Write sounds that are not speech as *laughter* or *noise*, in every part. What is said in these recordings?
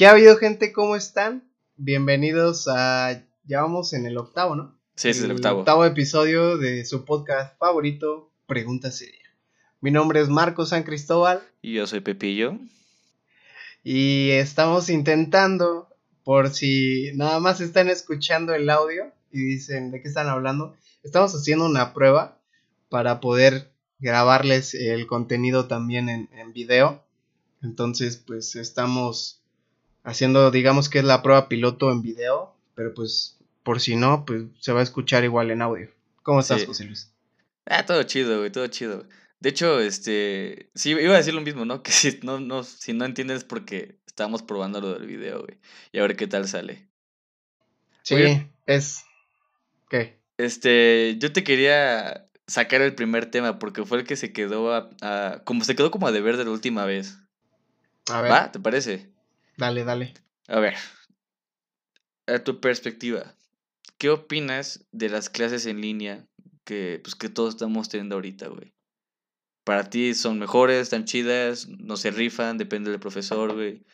¿Qué ha habido, gente? ¿Cómo están? Bienvenidos a. Ya vamos en el octavo, ¿no? Sí, es el octavo. octavo episodio de su podcast favorito, Pregunta Seria. Mi nombre es Marco San Cristóbal. Y yo soy Pepillo. Y estamos intentando, por si nada más están escuchando el audio y dicen de qué están hablando, estamos haciendo una prueba para poder grabarles el contenido también en, en video. Entonces, pues estamos haciendo, digamos que es la prueba piloto en video, pero pues por si no, pues se va a escuchar igual en audio. ¿Cómo estás, Sí. José Luis? Ah, todo chido, güey, todo chido. De hecho, este, sí, iba a decir lo mismo, ¿no? *laughs* Que si no, no, si no entiendes es porque estábamos probando lo del video, güey. Y a ver qué tal sale. Sí, Oye. es... ¿Qué? Este, yo te quería sacar el primer tema porque fue el que se quedó a, a- como se quedó como a deber de la última vez. A ver, ¿Va? ¿Te parece? Dale, dale. A ver, a tu perspectiva, ¿qué opinas de las clases en línea que, pues, que todos estamos teniendo ahorita, güey? ¿Para ti son mejores, están chidas, no se rifan, depende del profesor, güey?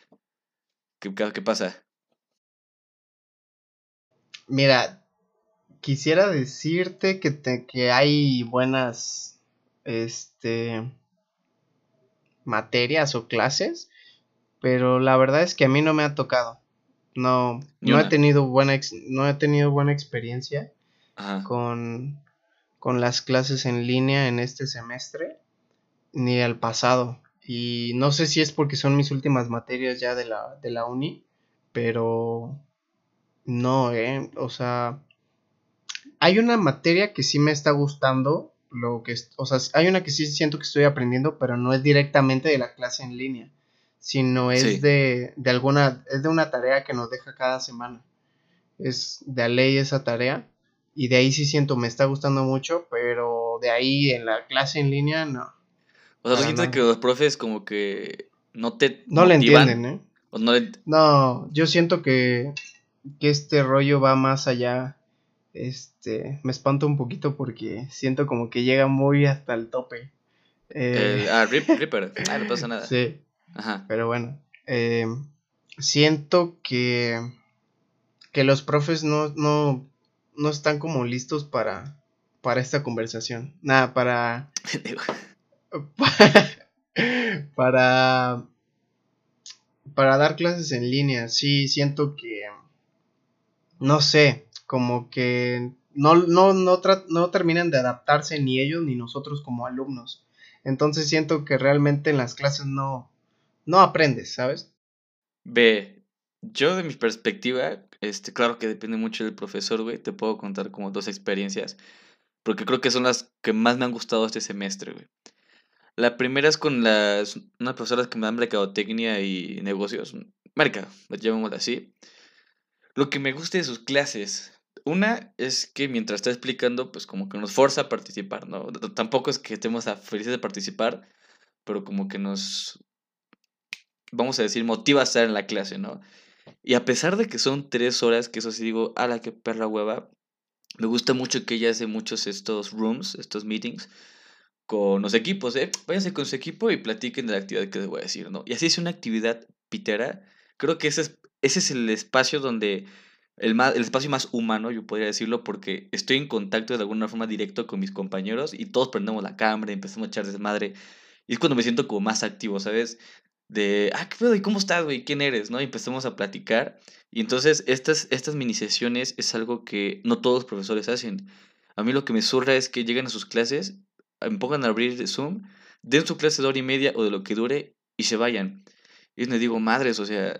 ¿Qué, qué, qué pasa? Mira, quisiera decirte que, te- que hay buenas, este, materias o clases, pero la verdad es que a mí no me ha tocado. No, no he tenido buena, ex- no he tenido buena experiencia Ajá. con, con las clases en línea en este semestre, ni el pasado. Y no sé si es porque son mis últimas materias ya de la, de la uni, pero no, eh. O sea, hay una materia que sí me está gustando, lo que, es- o sea, hay una que sí siento que estoy aprendiendo, pero no es directamente de la clase en línea, sino es Sí. de, de alguna, es de una tarea que nos deja cada semana. Es de a ley esa tarea. Y de ahí sí siento, me está gustando mucho, pero de ahí en la clase en línea, no. O sea, ¿tú para sientes que los profes como que no te No le entienden, ¿eh? ¿O no le- No, yo siento que, que este rollo va más allá. Este, me espanto un poquito porque siento como que llega muy hasta el tope. Eh, ah, Rip- *laughs* Ripper. Ah, no pasa nada. sí, Ajá. pero bueno. eh, siento que, que los profes no, no, no están como listos para, para esta conversación. Nada, para, *laughs* *laughs* para para dar clases en línea, sí siento que no sé, como que no no no no terminan de adaptarse ni ellos ni nosotros como alumnos. Entonces siento que realmente en las clases no no aprendes, ¿sabes? Ve, yo de mi perspectiva, este, claro que depende mucho del profesor, güey. Te puedo contar como dos experiencias, porque creo que son las que más me han gustado este semestre, güey. La primera es con las, unas profesoras que me dan mercadotecnia y negocios. Marca, llamémosla así. Lo que me gusta de sus clases, una es que mientras está explicando, pues como que nos forza a participar, ¿no? Tampoco es que estemos felices de participar, pero como que nos, vamos a decir, motiva a estar en la clase, ¿no? Y a pesar de que son tres horas, que eso sí digo, ala, qué perra hueva, me gusta mucho que ella hace muchos estos rooms, estos meetings, con los equipos, ¿eh? Váyanse con su equipo y platiquen de la actividad que les voy a decir, ¿no? Y así es una actividad pitera. Creo que ese es, ese es el espacio donde, el, más, el espacio más humano, yo podría decirlo, porque estoy en contacto de alguna forma directo con mis compañeros y todos prendemos la cámara empezamos a echar desmadre. Y es cuando me siento como más activo, ¿sabes? De, ah, ¿qué pedo? ¿Y cómo estás, güey? ¿Quién eres? ¿No? Y empezamos a platicar. Y entonces estas, estas mini sesiones es algo que no todos los profesores hacen. A mí lo que me surra es que lleguen a sus clases, me a abrir Zoom, den su clase de hora y media o de lo que dure y se vayan. Y me digo, madres, o sea,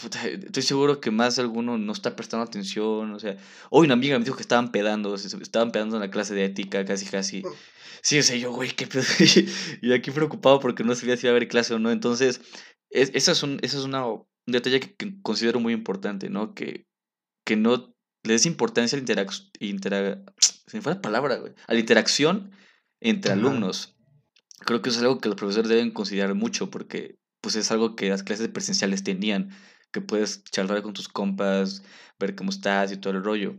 puta, estoy seguro que más alguno no está prestando atención, o sea, hoy una amiga me dijo que estaban pedando, estaban pedando en la clase de ética, casi casi. Sí, o sea, yo, güey, qué pedo. *laughs* y aquí preocupado porque no sabía si iba a haber clase o no. Entonces, es, esa es, un, es una, un detalle que, que considero muy importante, ¿no? Que, que no le des importancia a la interac- intera- se me fue la palabra, güey. A la interacción entre alumnos. Creo que eso es algo que los profesores deben considerar mucho porque pues es algo que las clases presenciales tenían, que puedes charlar con tus compas, ver cómo estás y todo el rollo.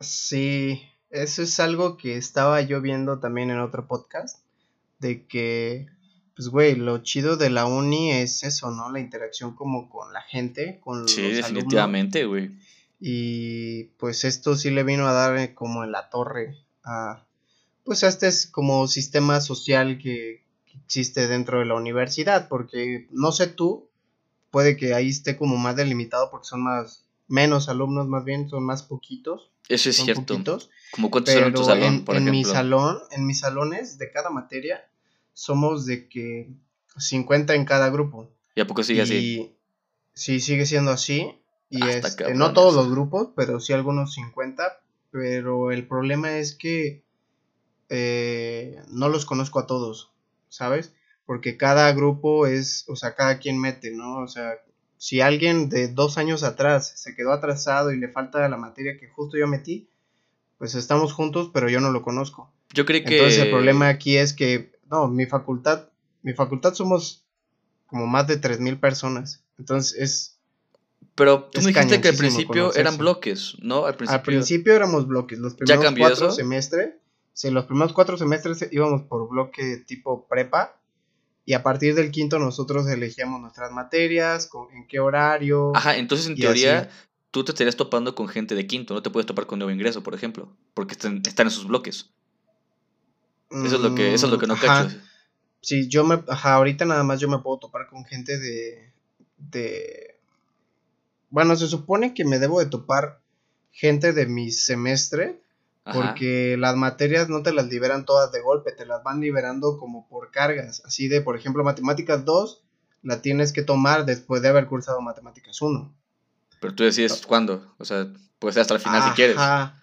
Sí, eso es algo que estaba yo viendo también en otro podcast, de que pues, güey, lo chido de la uni es eso, ¿no? La interacción como con la gente, con Sí, los definitivamente, güey. Y pues esto sí le vino a dar eh, como en la torre a, pues a este es como sistema social que, que existe dentro de la universidad, porque no sé tú, puede que ahí esté como más delimitado porque son más, menos alumnos más bien, son más poquitos. Eso es cierto. poquitos. Como cuántos son en tu salón, en, por en mi salón, en mis salones de cada materia, somos de que 50 en cada grupo. ¿Y a poco sigue así? Sí, sigue siendo así. Y Ah, este, no todos los grupos, pero sí algunos 50. Pero el problema es que eh, no los conozco a todos, ¿sabes? Porque cada grupo es, o sea, cada quien mete, ¿no? O sea, si alguien de dos años atrás se quedó atrasado y le falta la materia que justo yo metí, pues estamos juntos, pero yo no lo conozco. Yo creí que... Entonces el problema aquí es que, no, mi facultad, mi facultad somos como más de 3.000 personas. Entonces es, Pero tú es me dijiste que al principio eran bloques, ¿no? Al principio... al principio éramos bloques, los primeros cambió cuatro eso? Sí, los primeros cuatro semestres íbamos por bloque tipo prepa. Y a partir del quinto nosotros elegíamos nuestras materias, con, en qué horario. Ajá, entonces en teoría así. tú te estarías topando con gente de quinto, no te puedes topar con nuevo ingreso, por ejemplo, porque están, están en sus bloques. Eso es lo que, eso es lo que no Mm, ajá. cacho. Sí, yo me, ajá, ahorita nada más yo me puedo topar con gente de, de, bueno, se supone que me debo de topar gente de mi semestre, Ajá. porque las materias no te las liberan todas de golpe, te las van liberando como por cargas, así de, por ejemplo, matemáticas 2, la tienes que tomar después de haber cursado matemáticas 1. Pero tú decides cuándo, o sea, puede ser hasta el final si quieres. Ajá.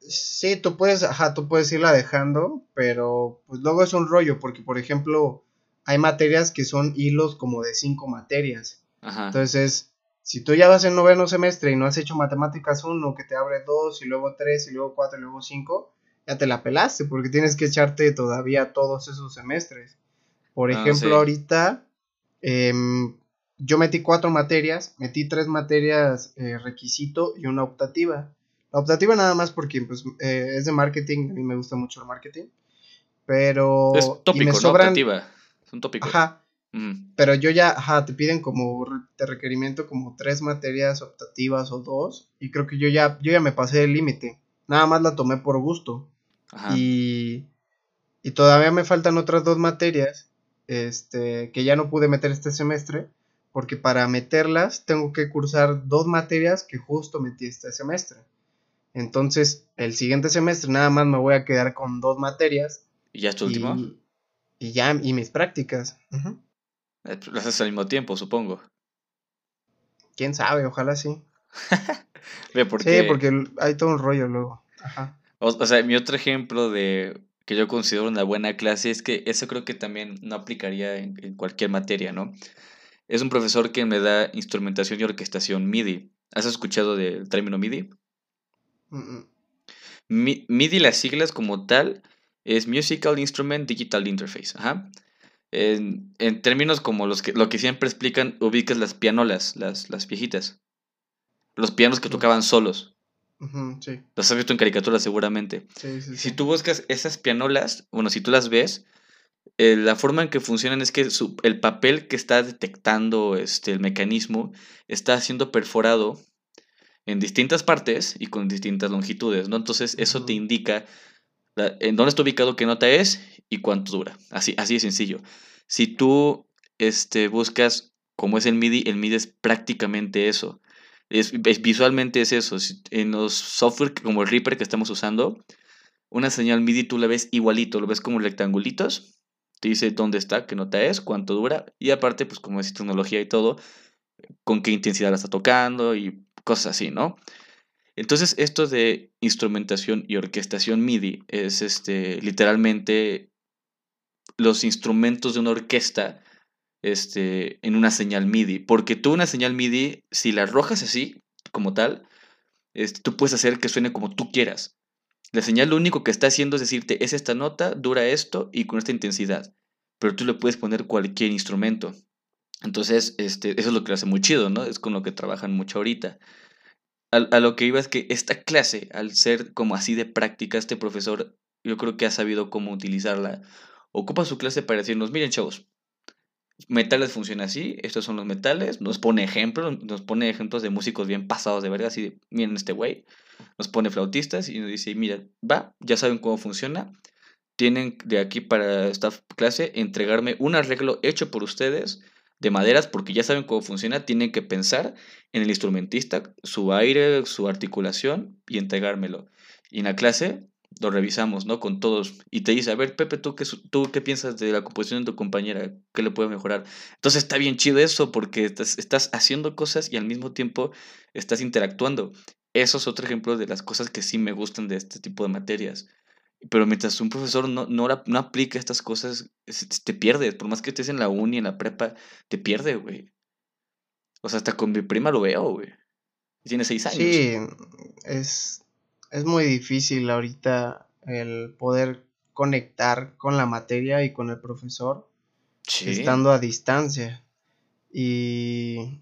Sí, tú puedes, ajá, tú puedes irla dejando, pero pues luego es un rollo, porque por ejemplo, hay materias que son hilos como de cinco materias. Ajá. Entonces, si tú ya vas en noveno semestre y no has hecho matemáticas 1, que te abre 2, y luego 3, y luego 4, y luego 5, ya te la pelaste, porque tienes que echarte todavía todos esos semestres. Por Ah, ejemplo, sí. ahorita em, yo metí cuatro materias, metí tres materias eh, requisito y una optativa. La optativa nada más porque pues, eh, es de marketing, a mí me gusta mucho el marketing, pero... es y me tópico, ¿no? Optativa. Es un tópico. Ajá, Pero yo ya, ajá, te piden como de requerimiento como tres materias optativas o dos, y creo que yo ya, yo ya me pasé el límite. Nada más la tomé por gusto. Ajá. Y, y todavía me faltan otras dos materias, este, que ya no pude meter este semestre, porque para meterlas tengo que cursar dos materias que justo metí este semestre. Entonces, el siguiente semestre nada más me voy a quedar con dos materias ¿Y ya es tu último? y, y ya, y mis prácticas. Lo haces al mismo tiempo, supongo. Quién sabe, ojalá sí. *laughs* Ve, porque, Sí, porque hay todo un rollo luego. Ajá. o, o sea, mi otro ejemplo de que yo considero una buena clase es que eso creo que también no aplicaría en, en cualquier materia, ¿no? Es un profesor que me da instrumentación y orquestación MIDI. ¿Has escuchado del término MIDI? Mm, mm. Mi- MIDI, las siglas como tal, es Musical Instrument Digital Interface. Ajá. En, en términos como los que, lo que siempre explican, ubicas las pianolas, las, las viejitas. Los pianos que tocaban solos. Sí, Los has visto en caricaturas seguramente. sí, sí. Si tú buscas esas pianolas, bueno, si tú las ves, eh, la forma en que funcionan es que su- el papel que está detectando este, el mecanismo está siendo perforado en distintas partes y con distintas longitudes, ¿no? Entonces eso te indica en dónde está ubicado, qué nota es y cuánto dura. Así, así de sencillo. Si tú este, buscas cómo es el MIDI, el MIDI es prácticamente eso. Es, visualmente es eso. En los software como el Reaper que estamos usando, una señal MIDI tú la ves igualito, lo ves como rectangulitos, te dice dónde está, qué nota es, cuánto dura, y aparte, pues como es tecnología y todo, con qué intensidad la está tocando y cosas así, ¿no? Entonces, esto de instrumentación y orquestación MIDI es este, literalmente los instrumentos de una orquesta este, en una señal MIDI. Porque tú una señal MIDI, si la arrojas así, como tal, este, tú puedes hacer que suene como tú quieras. La señal lo único que está haciendo es decirte, es esta nota, dura esto y con esta intensidad. Pero tú le puedes poner cualquier instrumento. Entonces, este, eso es lo que lo hace muy chido, ¿no? Es con lo que trabajan mucho ahorita. A, a lo que iba es que esta clase, al ser como así de práctica, este profesor, yo creo que ha sabido cómo utilizarla. Ocupa su clase para decirnos, miren chavos, metales funciona así, estos son los metales, nos pone ejemplos, nos pone ejemplos de músicos bien pasados de verga, así de, miren este güey, nos pone flautistas y nos dice, mira, va, ya saben cómo funciona, tienen de aquí para esta clase entregarme un arreglo hecho por ustedes de maderas porque ya saben cómo funciona, tienen que pensar en el instrumentista, su aire, su articulación y entregármelo. Y en la clase lo revisamos, ¿no? Con todos. Y te dice, a ver, Pepe, ¿tú qué, ¿tú qué piensas de la composición de tu compañera? ¿Qué le puede mejorar? Entonces está bien chido eso porque estás, estás haciendo cosas y al mismo tiempo estás interactuando. Eso es otro ejemplo de las cosas que sí me gustan de este tipo de materias. Pero mientras un profesor no, no, no aplica estas cosas, te pierdes. Por más que estés en la uni, en la prepa, te pierde, güey. O sea, hasta con mi prima lo veo, güey. Tiene seis años. Sí, es, es muy difícil ahorita el poder conectar con la materia y con el profesor estando a distancia. Y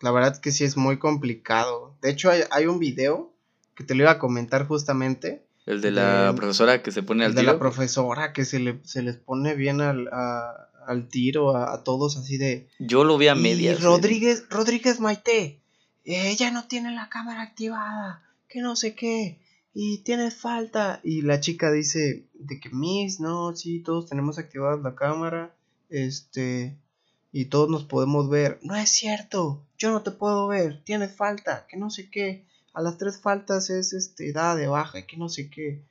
la verdad es que sí es muy complicado. De hecho, hay, hay un video que te lo iba a comentar justamente el de la profesora que se pone al tiro. El de la profesora que se, le, se les pone bien al, al tiro a, todos así de... Yo lo vi a medias. Y Rodríguez, Rodríguez Maite, ella no tiene la cámara activada, que no sé qué, y tiene falta. Y la chica dice de que Miss, no, sí, todos tenemos activada la cámara, este, y todos nos podemos ver. No es cierto, yo no te puedo ver, tienes falta, que no sé qué a las tres faltas es este dada de baja y que no sé qué.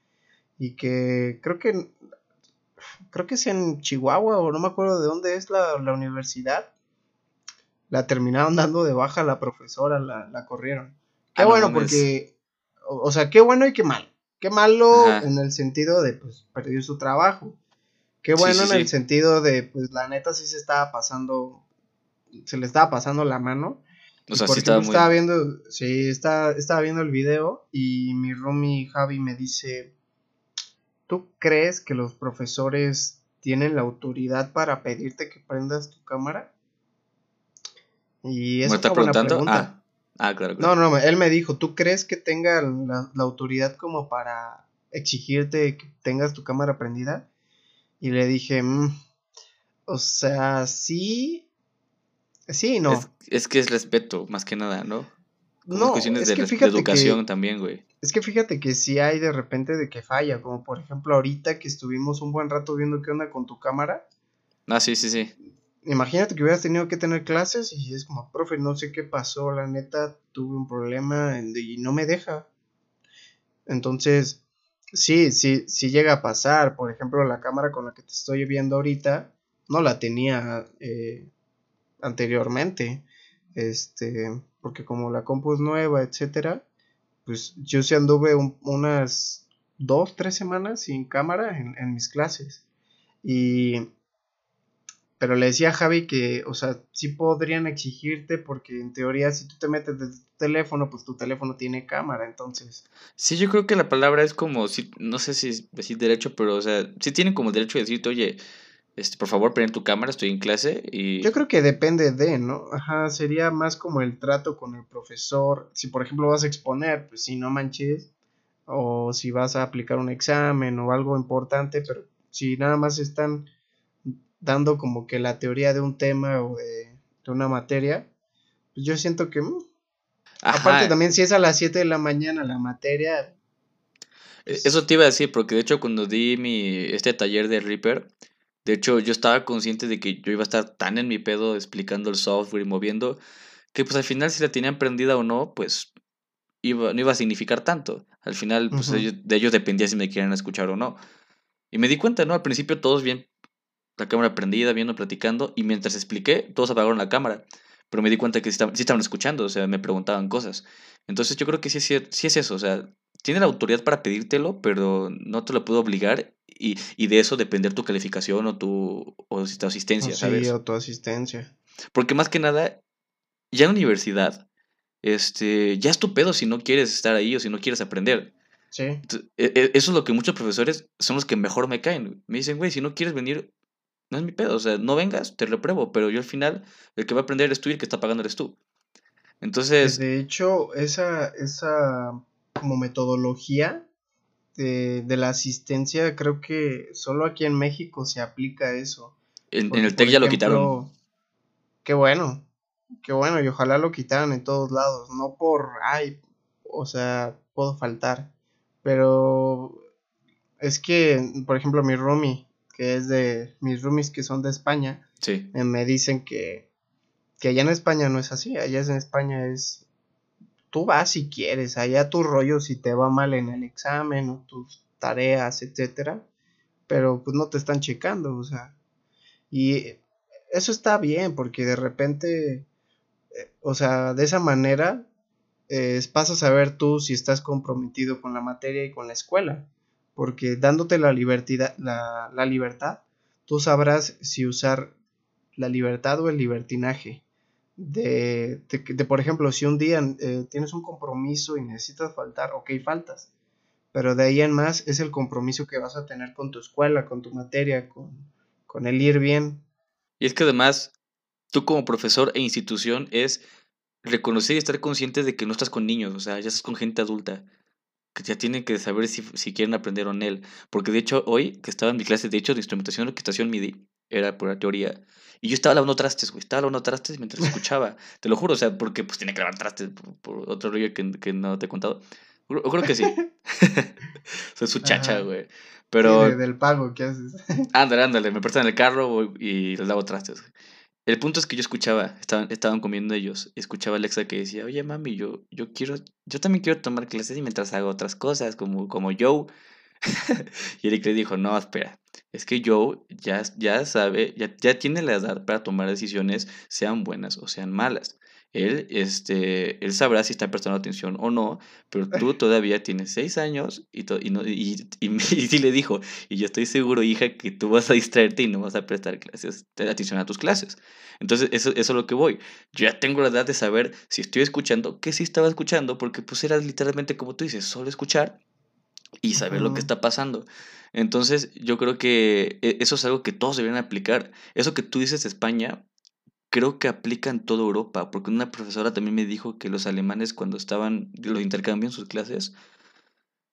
Y que creo que creo que es en Chihuahua o no me acuerdo de dónde es la, universidad. La terminaron dando de baja a la profesora, la, corrieron. Qué ah, bueno, porque, o, sea, qué bueno y qué mal. Qué malo en el sentido de, pues, perdió su trabajo. Qué bueno en el sentido de, pues, la neta sí se estaba pasando, se le estaba pasando la mano. O sea, sí estaba, muy... estaba viendo, sí, estaba, estaba viendo el video y mi roomie Javi me dice, ¿tú crees que los profesores tienen la autoridad para pedirte que prendas tu cámara? Y eso ¿Me está preguntando? Ah, ah, claro, No, no, él me dijo, ¿tú crees que tenga la, la autoridad como para exigirte que tengas tu cámara prendida? Y le dije, mm, o sea, sí, Sí, no. Es, que es respeto, más que nada, ¿no? no, cuestiones es de, que educación también, güey. Es que fíjate que sí hay de repente de que falla, como por ejemplo ahorita que estuvimos un buen rato viendo qué onda con tu cámara. Ah, sí, sí, sí. Imagínate que hubieras tenido que tener clases y es como, profe, no sé qué pasó, la neta, tuve un problema y no me deja. Entonces, sí, sí, sí llega a pasar. Por ejemplo, la cámara con la que te estoy viendo ahorita, no la tenía eh, anteriormente. Este, porque como la compu es nueva, etcétera, pues yo sí anduve unas dos, tres semanas sin cámara en, mis clases. Y pero le decía a Javi que, o sea, sí podrían exigirte porque en teoría si tú te metes desde tu teléfono, pues tu teléfono tiene cámara, entonces. Sí, yo creo que la palabra es como, no sé si decir derecho, pero, o sea, sí tienen como derecho de decirte, oye, este, por favor, prende tu cámara, estoy en clase y... Yo creo que depende de, ¿no? Ajá, sería más como el trato con el profesor. Si, por ejemplo, vas a exponer, pues si no manches. O si vas a aplicar un examen o algo importante, pero si nada más están dando como que la teoría de un tema o de, una materia, pues yo siento que... Mm, aparte también si es a las 7 de la mañana la materia... E, eso te iba a decir, porque de hecho cuando di mi, este taller de Reaper, de hecho, yo estaba consciente de que yo iba a estar tan en mi pedo explicando el software y moviendo, que pues al final si la tenían prendida o no, pues iba, no iba a significar tanto. Al final, pues de ellos dependía si me querían escuchar o no. Y me di cuenta, ¿no? Al principio todos bien, la cámara prendida, viendo, platicando, y mientras expliqué, todos apagaron la cámara. Pero me di cuenta que sí estaban, escuchando, o sea, me preguntaban cosas. Entonces yo creo que sí, sí, sí es eso, o sea, tiene la autoridad para pedírtelo, pero no te lo puedo obligar y, y de eso depender tu calificación o tu, o tu asistencia, sí, ¿sabes? o tu asistencia. Porque más que nada, ya en universidad, este, ya es tu pedo si no quieres estar ahí o si no quieres aprender. Sí. E, e, eso es lo que muchos profesores son los que mejor me caen. Me dicen, güey, si no quieres venir, no es mi pedo. O sea, no vengas, te repruebo. Pero yo al final, el que va a aprender eres tú y el que está pagando eres tú. Entonces. De hecho, esa, esa como metodología de, la asistencia, creo que solo aquí en México se aplica eso. En, Porque, el TEC ya lo quitaron. Qué bueno, qué bueno, y ojalá lo quitaran en todos lados, no por, ay, o sea, puedo faltar, pero es que, por ejemplo, mi roomie, que es de, mis roomies que son de España, Sí. eh, me dicen que, que allá en España no es así, allá en España es, tú vas si quieres, allá tu rollo si te va mal en el examen o tus tareas, etcétera, pero pues no te están checando, o sea, y eso está bien porque de repente, eh, o sea, de esa manera eh, pasas a ver tú si estás comprometido con la materia y con la escuela, porque dándote la la, la libertad, tú sabrás si usar la libertad o el libertinaje. De, de, por ejemplo, si un día eh, tienes un compromiso y necesitas faltar, ok, faltas. Pero de ahí en más es el compromiso que vas a tener con tu escuela, con tu materia, con, con el ir bien. Y es que además, tú como profesor e institución es reconocer y estar consciente de que no estás con niños, o sea, ya estás con gente adulta, que ya tienen que saber si, si quieren aprender o no él. Porque de hecho, hoy que estaba en mi clase, de hecho, de instrumentación y orquestación MIDI, era por la teoría, y yo estaba lavando trastes, güey, estaba lavando trastes mientras escuchaba, te lo juro, o sea, porque pues tiene que lavar trastes por, por otro rollo que, que no te he contado. Yo creo que sí. *laughs* *laughs* Soy su chacha, güey. Pero... Sí, de- del pago que haces. *laughs* Ándale, ándale, me prestan el carro y les lavo trastes. El punto es que yo escuchaba, estaban, estaban comiendo ellos, escuchaba a Alexa que decía, oye mami, yo, yo quiero, yo también quiero tomar clases y mientras hago otras cosas, como, como Joe. y Eric le dijo, no, espera, es que Joe ya, ya sabe, ya, ya tiene la edad para tomar decisiones, sean buenas o sean malas. Él, este, él sabrá si está prestando atención o no, pero tú *laughs* todavía tienes seis años y, to- y, no, y, y, me- *laughs* y sí le dijo, y yo estoy seguro, hija, que tú vas a distraerte y no vas a prestar clases, atención a tus clases. Entonces, eso, eso es lo que voy. Yo ya tengo la edad de saber si estoy escuchando, que sí estaba escuchando, porque pues era literalmente como tú dices, solo escuchar y saber lo que está pasando. Entonces, yo creo que e- eso es algo que todos deberían aplicar. Eso que tú dices de España, creo que aplica en toda Europa, porque una profesora también me dijo que los alemanes cuando estaban, los intercambios en sus clases,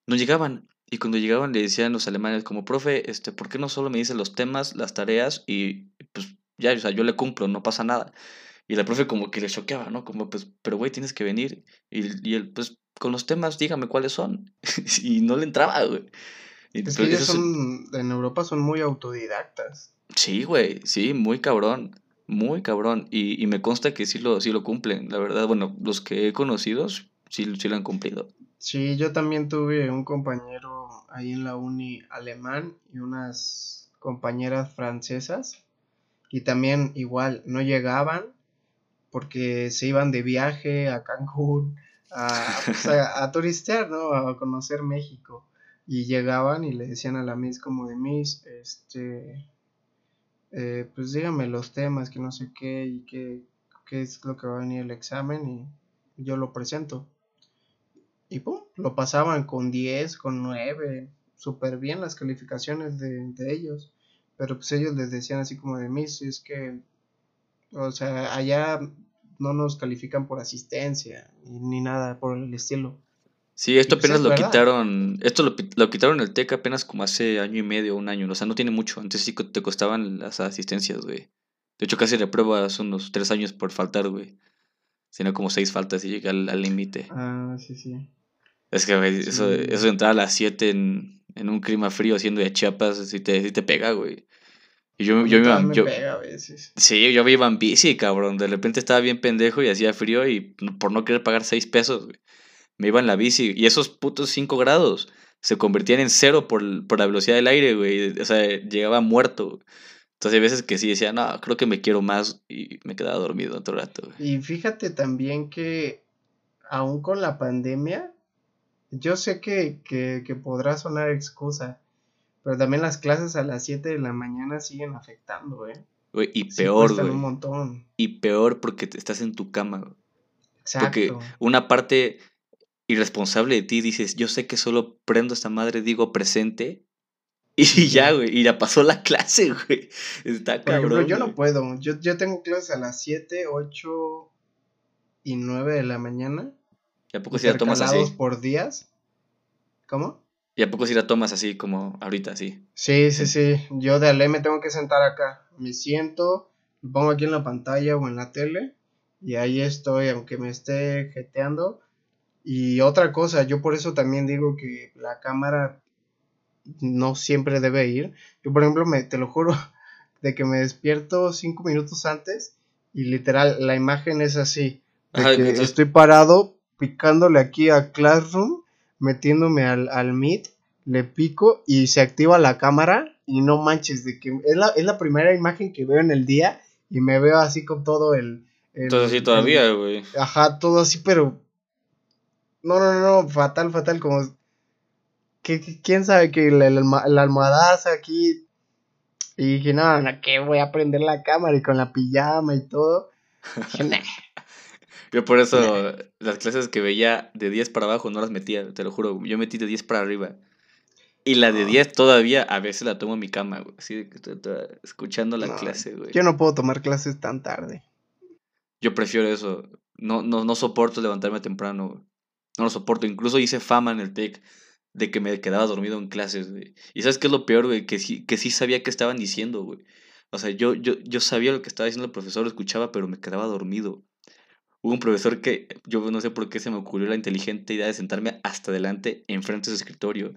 no llegaban. Y cuando llegaban le decían los alemanes como, profe, este, ¿por qué no solo me dice los temas, las tareas y pues ya, o sea, yo le cumplo, no pasa nada? Y la profe como que le choqueaba, ¿no? Como, pues, pero güey, tienes que venir. Y, y él, pues, con los temas, dígame cuáles son. *laughs* y no le entraba, güey. Es que ellos son, en Europa son muy autodidactas. Sí, güey, sí, muy cabrón, muy cabrón. Y, y me consta que sí lo, sí lo cumplen, la verdad. Bueno, los que he conocido sí, sí lo han cumplido. Sí, yo también tuve un compañero ahí en la uni alemán y unas compañeras francesas y también igual no llegaban porque se iban de viaje a Cancún a, pues, a, a turistear, ¿no? A conocer México y llegaban y le decían a la Miss como de Miss, este, eh, pues dígame los temas, que no sé qué y qué, qué es lo que va a venir el examen y yo lo presento. Y pum, lo pasaban con 10, con 9, súper bien las calificaciones de, de ellos. Pero pues ellos les decían así como de Miss, es que, o sea, allá no nos califican por asistencia ni nada por el estilo. Sí, esto pues apenas es lo verdad. quitaron, esto lo, lo quitaron el TEC apenas como hace año y medio, un año, o sea, no tiene mucho, antes sí te costaban las asistencias, güey. De hecho, casi repruebas unos tres años por faltar, güey. Sino como seis faltas y llega al límite. Ah, sí, sí. Es que, güey, eso, Sí. eso de entrar a las 7 en, en un clima frío haciendo de Chiapas, sí te, sí te pega, güey. Y yo, mí yo, me yo, pega a veces. sí, yo me iba en bici, cabrón. De repente estaba bien pendejo y hacía frío y por no querer pagar 6 pesos, güey. Me iba en la bici y esos putos 5 grados se convertían en cero por, por la velocidad del aire, güey. O sea, llegaba muerto. Entonces hay veces que sí decía, no, creo que me quiero más y me quedaba dormido otro rato, güey. Y fíjate también que aún con la pandemia, yo sé que, que, que podrá sonar excusa, pero también las clases a las 7 de la mañana siguen afectando, ¿eh? Güey, y Sí peor, güey. un montón. Y peor porque te estás en tu cama, güey. Porque Exacto. una parte irresponsable de ti dices, yo sé que solo prendo esta madre, digo presente, y ya, güey, y ya pasó la *laughs* clase, güey. Está cabrón. yo no puedo. Yo, yo tengo clases a las 7, 8 y 9 de la mañana. ¿Y a poco si la tomas así? por días. ¿Cómo? ¿Y a poco si la tomas así como ahorita, así? Sí, sí, sí. Yo de ley me tengo que sentar acá, me siento, lo pongo aquí en la pantalla o en la tele y ahí estoy, aunque me esté jeteando. Y otra cosa, yo por eso también digo que la cámara no siempre debe ir. Yo, por ejemplo, me, te lo juro, *laughs* de que me despierto cinco minutos antes y literal la imagen es así. De que estoy parado picándole aquí a Classroom, metiéndome al, al Meet, le pico y se activa la cámara y no manches, de que es la, es la primera imagen que veo en el día y me veo así con todo el... todo así todavía, güey. Ajá, todo así, pero... No, no, no, fatal, fatal, como... Que, ¿Quién sabe que la, la, almohadaza aquí... Y dije, no, no, que voy a prender la cámara y con la pijama y todo. *laughs* Yo por eso las clases que veía de 10 para abajo no las metía, te lo juro. Yo metí de 10 para arriba. Y la de 10 todavía a veces la tomo en mi cama, güey. Así escuchando la clase, güey. Yo no puedo tomar clases tan tarde. Yo prefiero eso. No, no, no soporto levantarme temprano, güey. No lo soporto. Incluso hice fama en el TEC de que me quedaba dormido en clases, güey. Y ¿sabes qué es lo peor, güey? Que sí, que sí sabía qué estaban diciendo, güey. O sea, yo, yo, yo sabía lo que estaba diciendo el profesor, lo escuchaba, pero me quedaba dormido. Hubo un profesor que yo no sé por qué se me ocurrió la inteligente idea de sentarme hasta adelante, enfrente de su escritorio.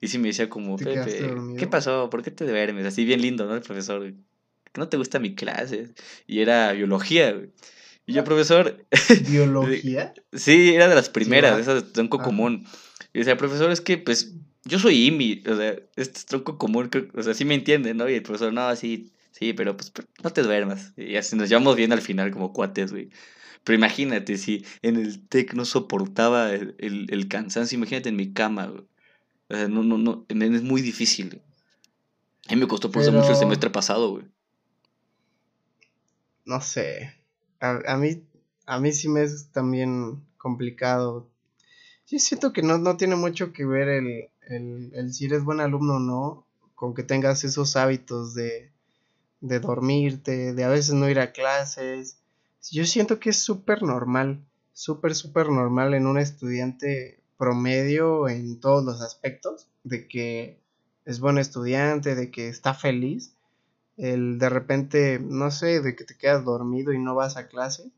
Y sí me decía como, Pepe, ¿qué pasó? ¿Por qué te duermes? Así bien lindo, ¿no? El profesor, ¿que no te gusta mi clase? Y era biología, güey. Y yo, profesor... *laughs* ¿Biología? sí, era de las primeras, esas de tronco común. Y decía, profesor, es que, pues, yo soy IMI, o sea, este es tronco común, o sea, sí me entiende, ¿no? Y el profesor, no, sí, sí, pero pues no te duermas. Y así nos llevamos bien al final como cuates, güey. Pero imagínate, si en el TEC no soportaba el, el cansancio, imagínate en mi cama, güey no, no, no, es muy difícil. A mí me costó por eso mucho el semestre pasado, güey. No sé. A, mí, a mí sí me es también complicado. Yo siento que no, no tiene mucho que ver el, el, el, si eres buen alumno o no, con que tengas esos hábitos de, de dormirte, de a veces no ir a clases. Yo siento que es súper normal, súper, súper normal en un estudiante promedio en todos los aspectos, de que es buen estudiante, de que está feliz, el de repente, no sé, de que te quedas dormido y no vas a clase,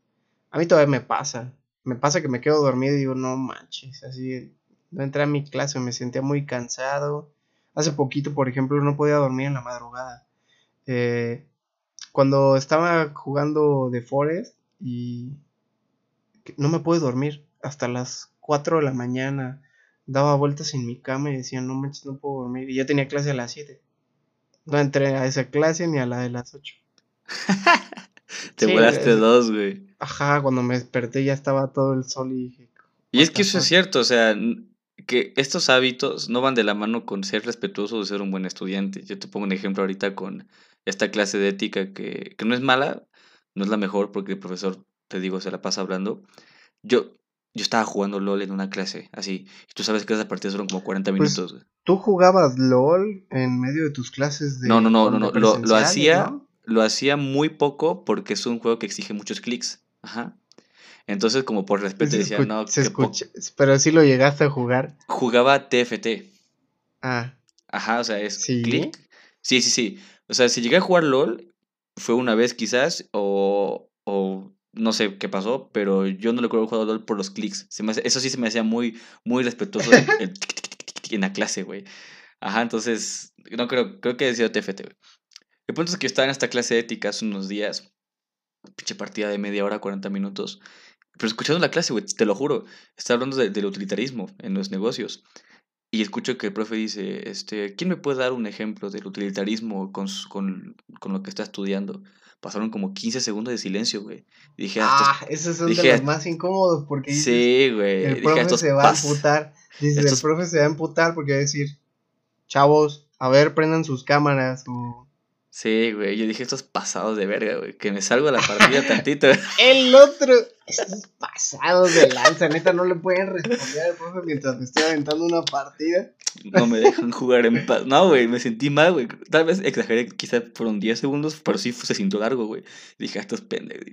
a mí todavía me pasa, me pasa que me quedo dormido y digo, no manches, así, no entré a mi clase, me sentía muy cansado, hace poquito, por ejemplo, no podía dormir en la madrugada, eh, cuando estaba jugando de Forest y no me pude dormir hasta las 4 de la mañana, daba vueltas en mi cama y decía, no manches, no puedo dormir. Y yo tenía clase a las 7. No entré a esa clase ni a la de las 8. *laughs* Te volaste dos, güey. Ajá, cuando me desperté ya estaba todo el sol y dije. Y es que eso es cierto, o sea, que estos hábitos no van de la mano con ser respetuoso o ser un buen estudiante. Yo te pongo un ejemplo ahorita con esta clase de ética que, que no es mala, no es la mejor porque el profesor, te digo, se la pasa hablando. Yo, yo estaba jugando LOL en una clase, así. Y tú sabes que esas partidas fueron como 40 pues, minutos. ¿Tú jugabas LOL en medio de tus clases de.? No, no, no, no, no. Lo, lo, hacía. Lo hacía muy poco porque es un juego que exige muchos clics. Ajá. Entonces, como por respeto, decía, no. Se escucha, pero sí lo llegaste a jugar. Jugaba TFT. Ah. Ajá, o sea, es ¿Sí? clic. Sí, sí, sí. O sea, si llegué a jugar LOL, fue una vez quizás, o, o no sé qué pasó, pero yo no le acuerdo jugar LOL por los clics. eso sí se me hacía muy, muy respetuoso *laughs* en la clase, güey. Ajá, entonces, no creo, creo que he sido TFT, güey. El punto es que yo estaba en esta clase de ética hace unos días, pinche partida de media hora, 40 minutos, pero escuchando la clase, güey, te lo juro, está hablando del utilitarismo en los negocios. Y escucho que el profe dice, este, ¿quién me puede dar un ejemplo del utilitarismo con, con, con lo que está estudiando? pasaron como 15 segundos de silencio, güey. Dije, ah, esos son de los más incómodos porque sí, güey. el profe se va a emputar. Dice, el profe se va a emputar porque va a decir, chavos, a ver, prendan sus cámaras o... Sí, güey, yo dije, estos pasados de verga, güey, que me salgo de la partida *laughs* tantito. *laughs* el otro, estos pasados de lanza, neta, no le pueden responder al profe mientras me estoy aventando una partida. No me dejan jugar en paz. No, güey, me sentí mal, güey. Tal vez exageré, quizás fueron 10 segundos, pero sí se sintió largo, güey. Dije, ah, esto es pendejo.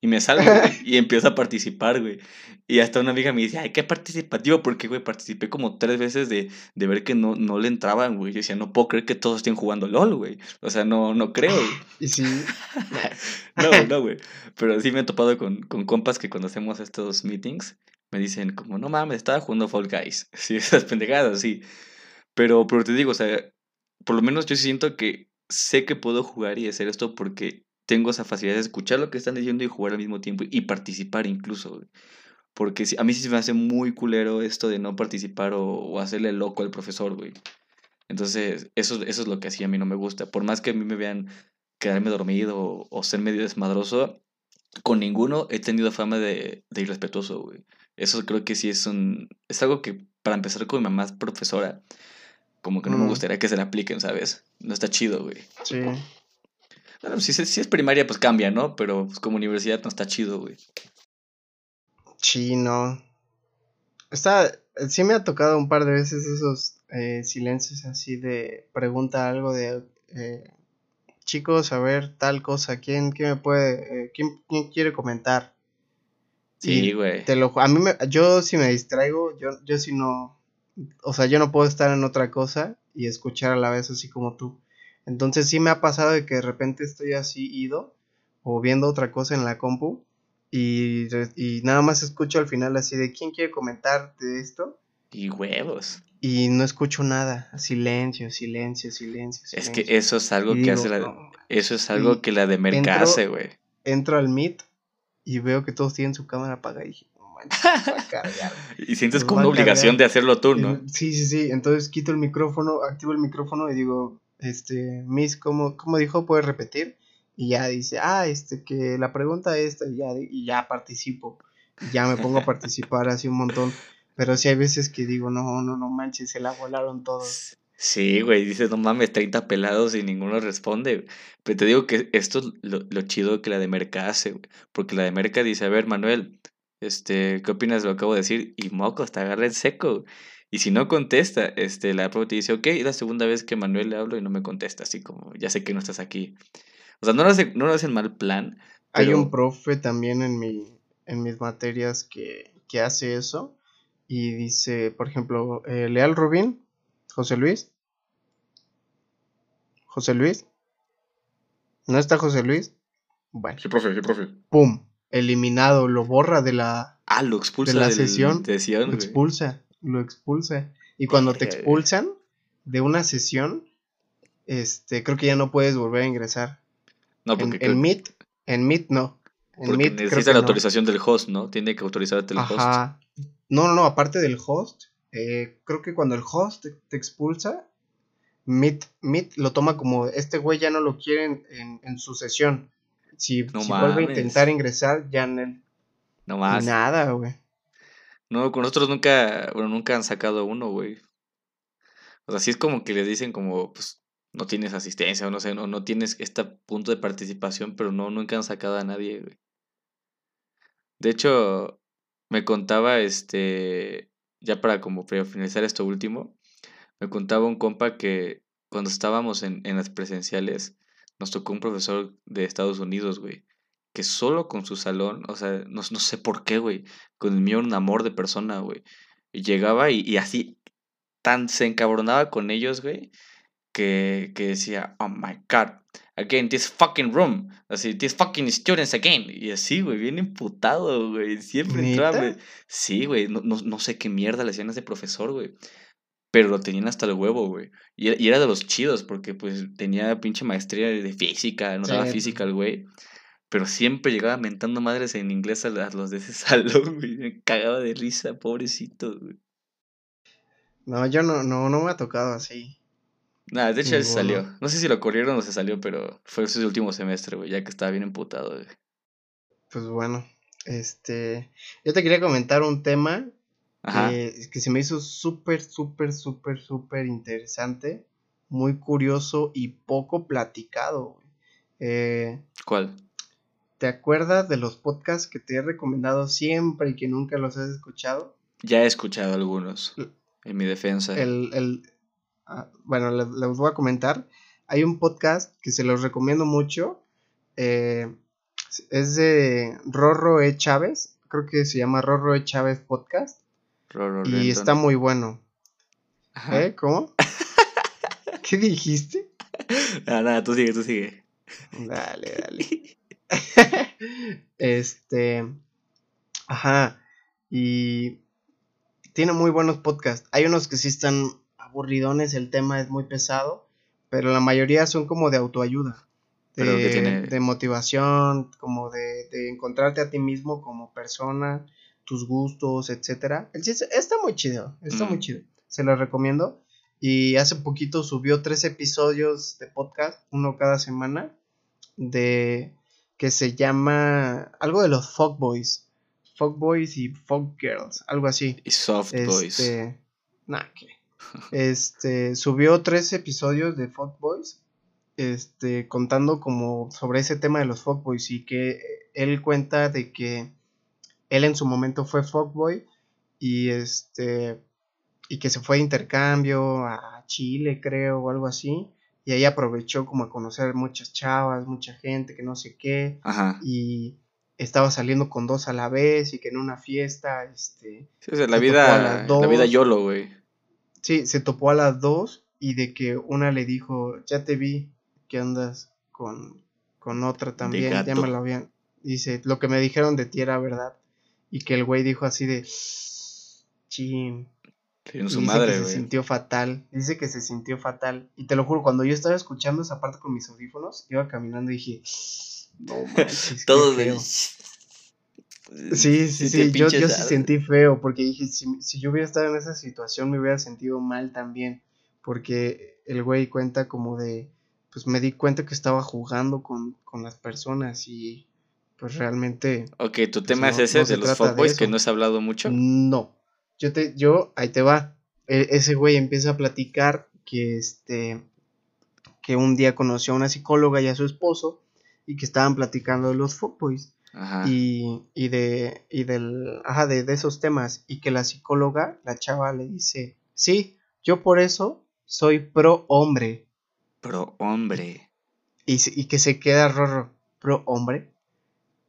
Y me salgo, güey, *laughs* y empiezo a participar, güey. Y hasta una amiga me dice, ay, qué participativo, porque, güey, participé como tres veces de, de ver que no, no le entraban, güey. Yo decía, no puedo creer que todos estén jugando LOL, güey. O sea, no, no creo. *laughs* Y sí. *laughs* no, no, güey. Pero sí me he topado con, con compas que cuando hacemos estos meetings me dicen como, no mames, estaba jugando Fall Guys. Sí, esas pendejadas, sí. Pero, pero te digo, o sea, por lo menos yo siento que sé que puedo jugar y hacer esto porque tengo esa facilidad de escuchar lo que están diciendo y jugar al mismo tiempo y participar incluso. Porque a mí sí me hace muy culero esto de no participar o, hacerle loco al profesor, güey. Entonces, eso, eso es lo que así a mí no me gusta. Por más que a mí me vean quedarme dormido o, o ser medio desmadroso, con ninguno he tenido fama de, de irrespetuoso, güey. Eso creo que sí es un... Es algo que, para empezar con mi mamá es profesora, como que no me mm. gustaría que se le apliquen, ¿sabes? No está chido, güey. Sí. Bueno, si, si es primaria, pues cambia, ¿no? Pero pues, como universidad no está chido, güey. Sí, no. Está... Sí me ha tocado un par de veces esos eh, silencios así de pregunta algo de... Eh, chicos, a ver, tal cosa, ¿quién, quién me puede, eh, quién, quién, quiere comentar? Sí, güey. Te lo, a mí me, yo si me distraigo, yo, yo si no, o sea, yo no puedo estar en otra cosa y escuchar a la vez así como tú. Entonces sí me ha pasado de que de repente estoy así ido o viendo otra cosa en la compu y, y nada más escucho al final así de quién quiere comentar de esto. Y huevos. Y no escucho nada, silencio, silencio, silencio. Es que eso es algo que hace la, eso es algo que la de Merca hace, güey. Entro al Meet y veo que todos tienen su cámara apagada y dije, *laughs* y sientes como una obligación de hacerlo tú, ¿no? Sí, sí, sí. Entonces quito el micrófono, activo el micrófono y digo, este, Miss, ¿cómo, cómo dijo? ¿Puedes repetir? Y ya dice, ah, este, que la pregunta es esta, y ya, y ya participo. Y ya me pongo a participar así un montón. Pero sí hay veces que digo, no, no, no manches, se la volaron todos. Sí, güey, dices, no mames, 30 pelados y ninguno responde. Pero te digo que esto es lo, chido que la de Merca hace, güey. Porque la de Merca dice, a ver, Manuel, este, ¿qué opinas de lo que acabo de decir? Y moco, te agarra el seco. Y si no contesta, este, la profe te dice, ok, es la segunda vez que Manuel le hablo y no me contesta, así como, ya sé que no estás aquí. O sea, no lo hacen, no lo hacen mal plan. Hay un profe también en, mi, en mis materias que, que hace eso. Y dice, por ejemplo, eh, Leal Rubín, José Luis, José Luis. ¿No está José Luis? Bueno. Sí, profe, sí, profe. ¡Pum! Eliminado, lo borra de la. Ah, lo expulsa de la sesión. lo expulsa, lo expulsa. Y cuando te expulsan de una sesión, este, creo que ya no puedes volver a ingresar. No, porque. En, Meet, en Meet no. En porque necesita la autorización del host, ¿no? Tiene que autorizarte el Ajá. No, no, no, aparte del host, eh, creo que cuando el host te expulsa, Meet, lo toma como este güey ya no lo quiere en, su sesión. Si, vuelve a intentar ingresar, ya en No más. Nada, güey. No, con nosotros nunca, bueno, nunca han sacado uno, güey. O sea, sí es como que les dicen como, pues, no tienes asistencia o no sé, no, no tienes este punto de participación, pero no, nunca han sacado a nadie, güey. De hecho, me contaba, este, ya para como finalizar esto último, me contaba un compa que cuando estábamos en, las presenciales, nos tocó un profesor de Estados Unidos, güey, que solo con su salón, o sea, no, no sé por qué, güey, con el mío un amor de persona, güey. Y llegaba y, así, tan se encabronaba con ellos, güey, que, que decía, oh my god, again, this fucking room, así, these fucking students again, y así, güey, bien imputado, güey, siempre entraba, güey. Sí, güey, no, no, no, sé qué mierda le hacían a ese profesor, güey pero lo tenían hasta el huevo, güey. Y, era de los chidos, porque pues tenía pinche maestría de física, no daba física el güey. Pero siempre llegaba mentando madres en inglés a los de ese *laughs* salón, güey. Me cagaba de risa, pobrecito, güey. No, yo no, no, no me ha tocado así. Nada, de hecho él se salió. No sé si lo corrieron o se salió, pero fue su último semestre, güey, ya que estaba bien emputado, güey. Pues bueno, este. Yo te quería comentar un tema que se me hizo súper, súper, súper, súper interesante, muy curioso y poco platicado. Eh, ¿Cuál? ¿Te acuerdas de los podcasts que te he recomendado siempre y que nunca los has escuchado? Ya he escuchado algunos. En mi defensa. El, el, ah, bueno, les, les voy a comentar. Hay un podcast que se los recomiendo mucho. eh, es de Rorro E. Chávez. Creo que se llama Rorro E. Chávez Podcast. Y Renton. está muy bueno. Ajá. ¿Eh? ¿Cómo? *laughs* ¿Qué dijiste? Nada, nada, tú sigue, tú sigue. Dale, dale. *laughs* este. Ajá. Y tiene muy buenos podcasts. Hay unos que sí están aburridones, el tema es muy pesado, pero la mayoría son como de autoayuda. De, Pero que tiene- de motivación, como de, de encontrarte a ti mismo como persona, tus gustos, etcétera. El está muy chido, está muy Mm. chido. Se lo recomiendo. Y hace poquito subió tres episodios de podcast, uno cada semana, de que se llama algo de los fuckboys. Fuckboys y fuckgirls, algo así. Y Soft Boys. Este, nah, que. Este, subió tres episodios de Fuckboys, este, contando como sobre ese tema de los Fuckboys y que él cuenta de que él en su momento fue Fuckboy y este, y que se fue de intercambio a Chile, creo, o algo así, y ahí aprovechó como a conocer muchas chavas, mucha gente, que no sé qué, Ajá. y estaba saliendo con dos a la vez y que en una fiesta, este, Sí, o sea, la se topó a vida, las la vida dos. YOLO, güey. Sí, se topó a las dos y de que una le dijo, ya te vi que andas con, con otra también, ya me lo habían. Dice, lo que me dijeron de ti era verdad. Y que el güey dijo así de, chin. Y dice madre, que se sintió fatal. Dice que se sintió fatal. Y te lo juro, cuando yo estaba escuchando esa parte con mis audífonos, iba caminando y dije, no *laughs* manches, Todo, feo". *laughs* Sí, sí, sí, yo, yo sí sentí feo porque dije, si, si yo hubiera estado en esa situación me hubiera sentido mal también, porque el güey cuenta como de, pues me di cuenta que estaba jugando con, con las personas y pues realmente Ok, tu tema no- es ese no de los fuckboys que no se ha hablado mucho. no. Yo te, yo, ahí te va. E- ese güey empieza a platicar que este, que un día conoció a una psicóloga y a su esposo y que estaban platicando de los fuckboys Ajá. y, y de y del ajá, de, de esos temas y que la psicóloga la chava le dice sí yo por eso soy pro hombre Pero, hombre. y, y que se queda rorro pro hombre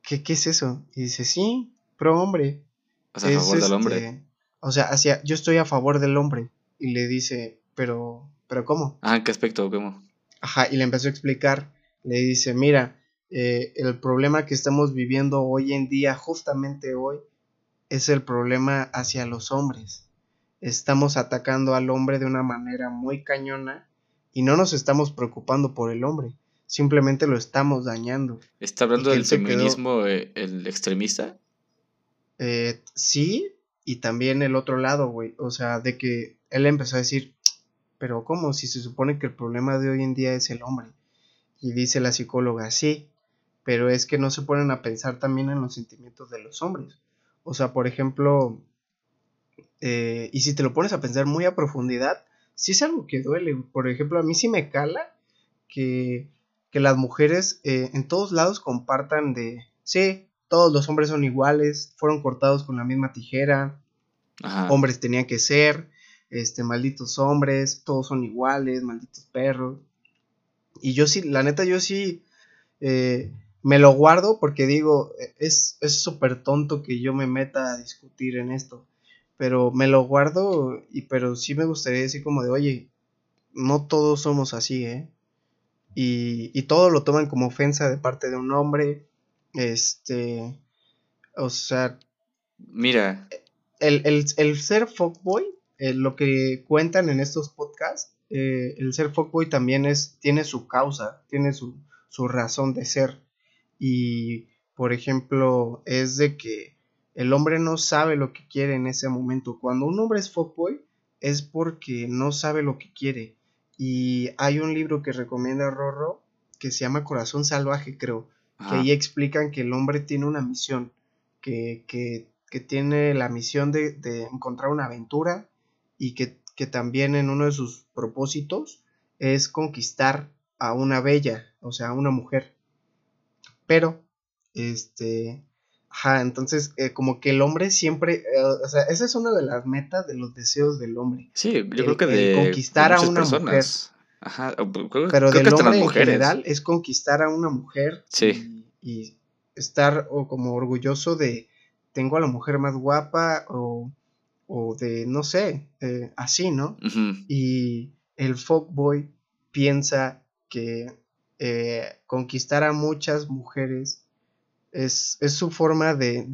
qué qué es eso y dice sí pro hombre O sea, a favor del hombre. este, o sea hacia yo estoy a favor del hombre y le dice pero pero cómo Ajá, ¿en qué aspecto? ¿Cómo? Ajá, y le empezó a explicar, le dice, mira, eh, el problema que estamos viviendo hoy en día, justamente hoy, es el problema hacia los hombres. Estamos atacando al hombre de una manera muy cañona y no nos estamos preocupando por el hombre, simplemente lo estamos dañando. ¿Está hablando del quedó- feminismo eh, el extremista? Eh, sí, y también el otro lado, güey, o sea, de que él empezó a decir, pero ¿cómo? Si se supone que el problema de hoy en día es el hombre. Y dice la psicóloga, sí, pero es que no se ponen a pensar también en los sentimientos de los hombres. O sea, por ejemplo, eh, y si te lo pones a pensar muy a profundidad, sí es algo que duele. Por ejemplo, a mí sí me cala que, que las mujeres eh, en todos lados compartan de, sí, todos los hombres son iguales, fueron cortados con la misma tijera, Ajá. hombres tenían que ser, este, malditos hombres, todos son iguales, malditos perros. Y yo sí, la neta, yo sí eh, me lo guardo porque digo, eh, es es súper tonto que yo me meta a discutir en esto. Pero me lo guardo, y pero sí me gustaría decir como de, oye, no todos somos así, ¿eh? Y, y todo lo toman como ofensa de parte de un hombre. Este, o sea, Mira, el, el, el ser fuckboy, eh, lo que cuentan en estos podcasts, eh, el ser fuckboy también es, tiene su causa, tiene su, su razón de ser. Y, por ejemplo, es de que el hombre no sabe lo que quiere en ese momento. Cuando un hombre es fuckboy, es porque no sabe lo que quiere. Y hay un libro que recomienda Rorro que se llama Corazón Salvaje, creo que ajá, ahí explican que el hombre tiene una misión, que, que, que tiene la misión de, de encontrar una aventura y que, que también en uno de sus propósitos es conquistar a una bella, o sea, a una mujer. Pero, este, Ajá, entonces eh, como que el hombre siempre, eh, o sea, esa es una de las metas de los deseos del hombre. Sí, yo creo que de conquistar a una mujer. Ajá, creo, pero del hombre en general es conquistar a una mujer sí. y, estar o como orgulloso de tengo a la mujer más guapa o, o de no sé, eh, así, ¿no? Y el fuckboy piensa que conquistar a muchas mujeres es, su forma de,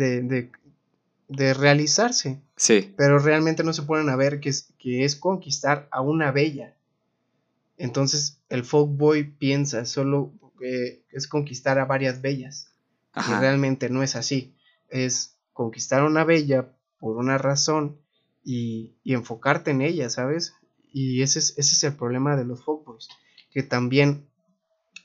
de, realizarse. Sí. Pero realmente no se ponen a ver que es, que es conquistar a una bella. Entonces el folkboy piensa solo que es conquistar a varias bellas. Y realmente no es así. Es conquistar a una bella por una razón y, y enfocarte en ella, ¿sabes? Y ese es, ese es el problema de los folkboys. Que también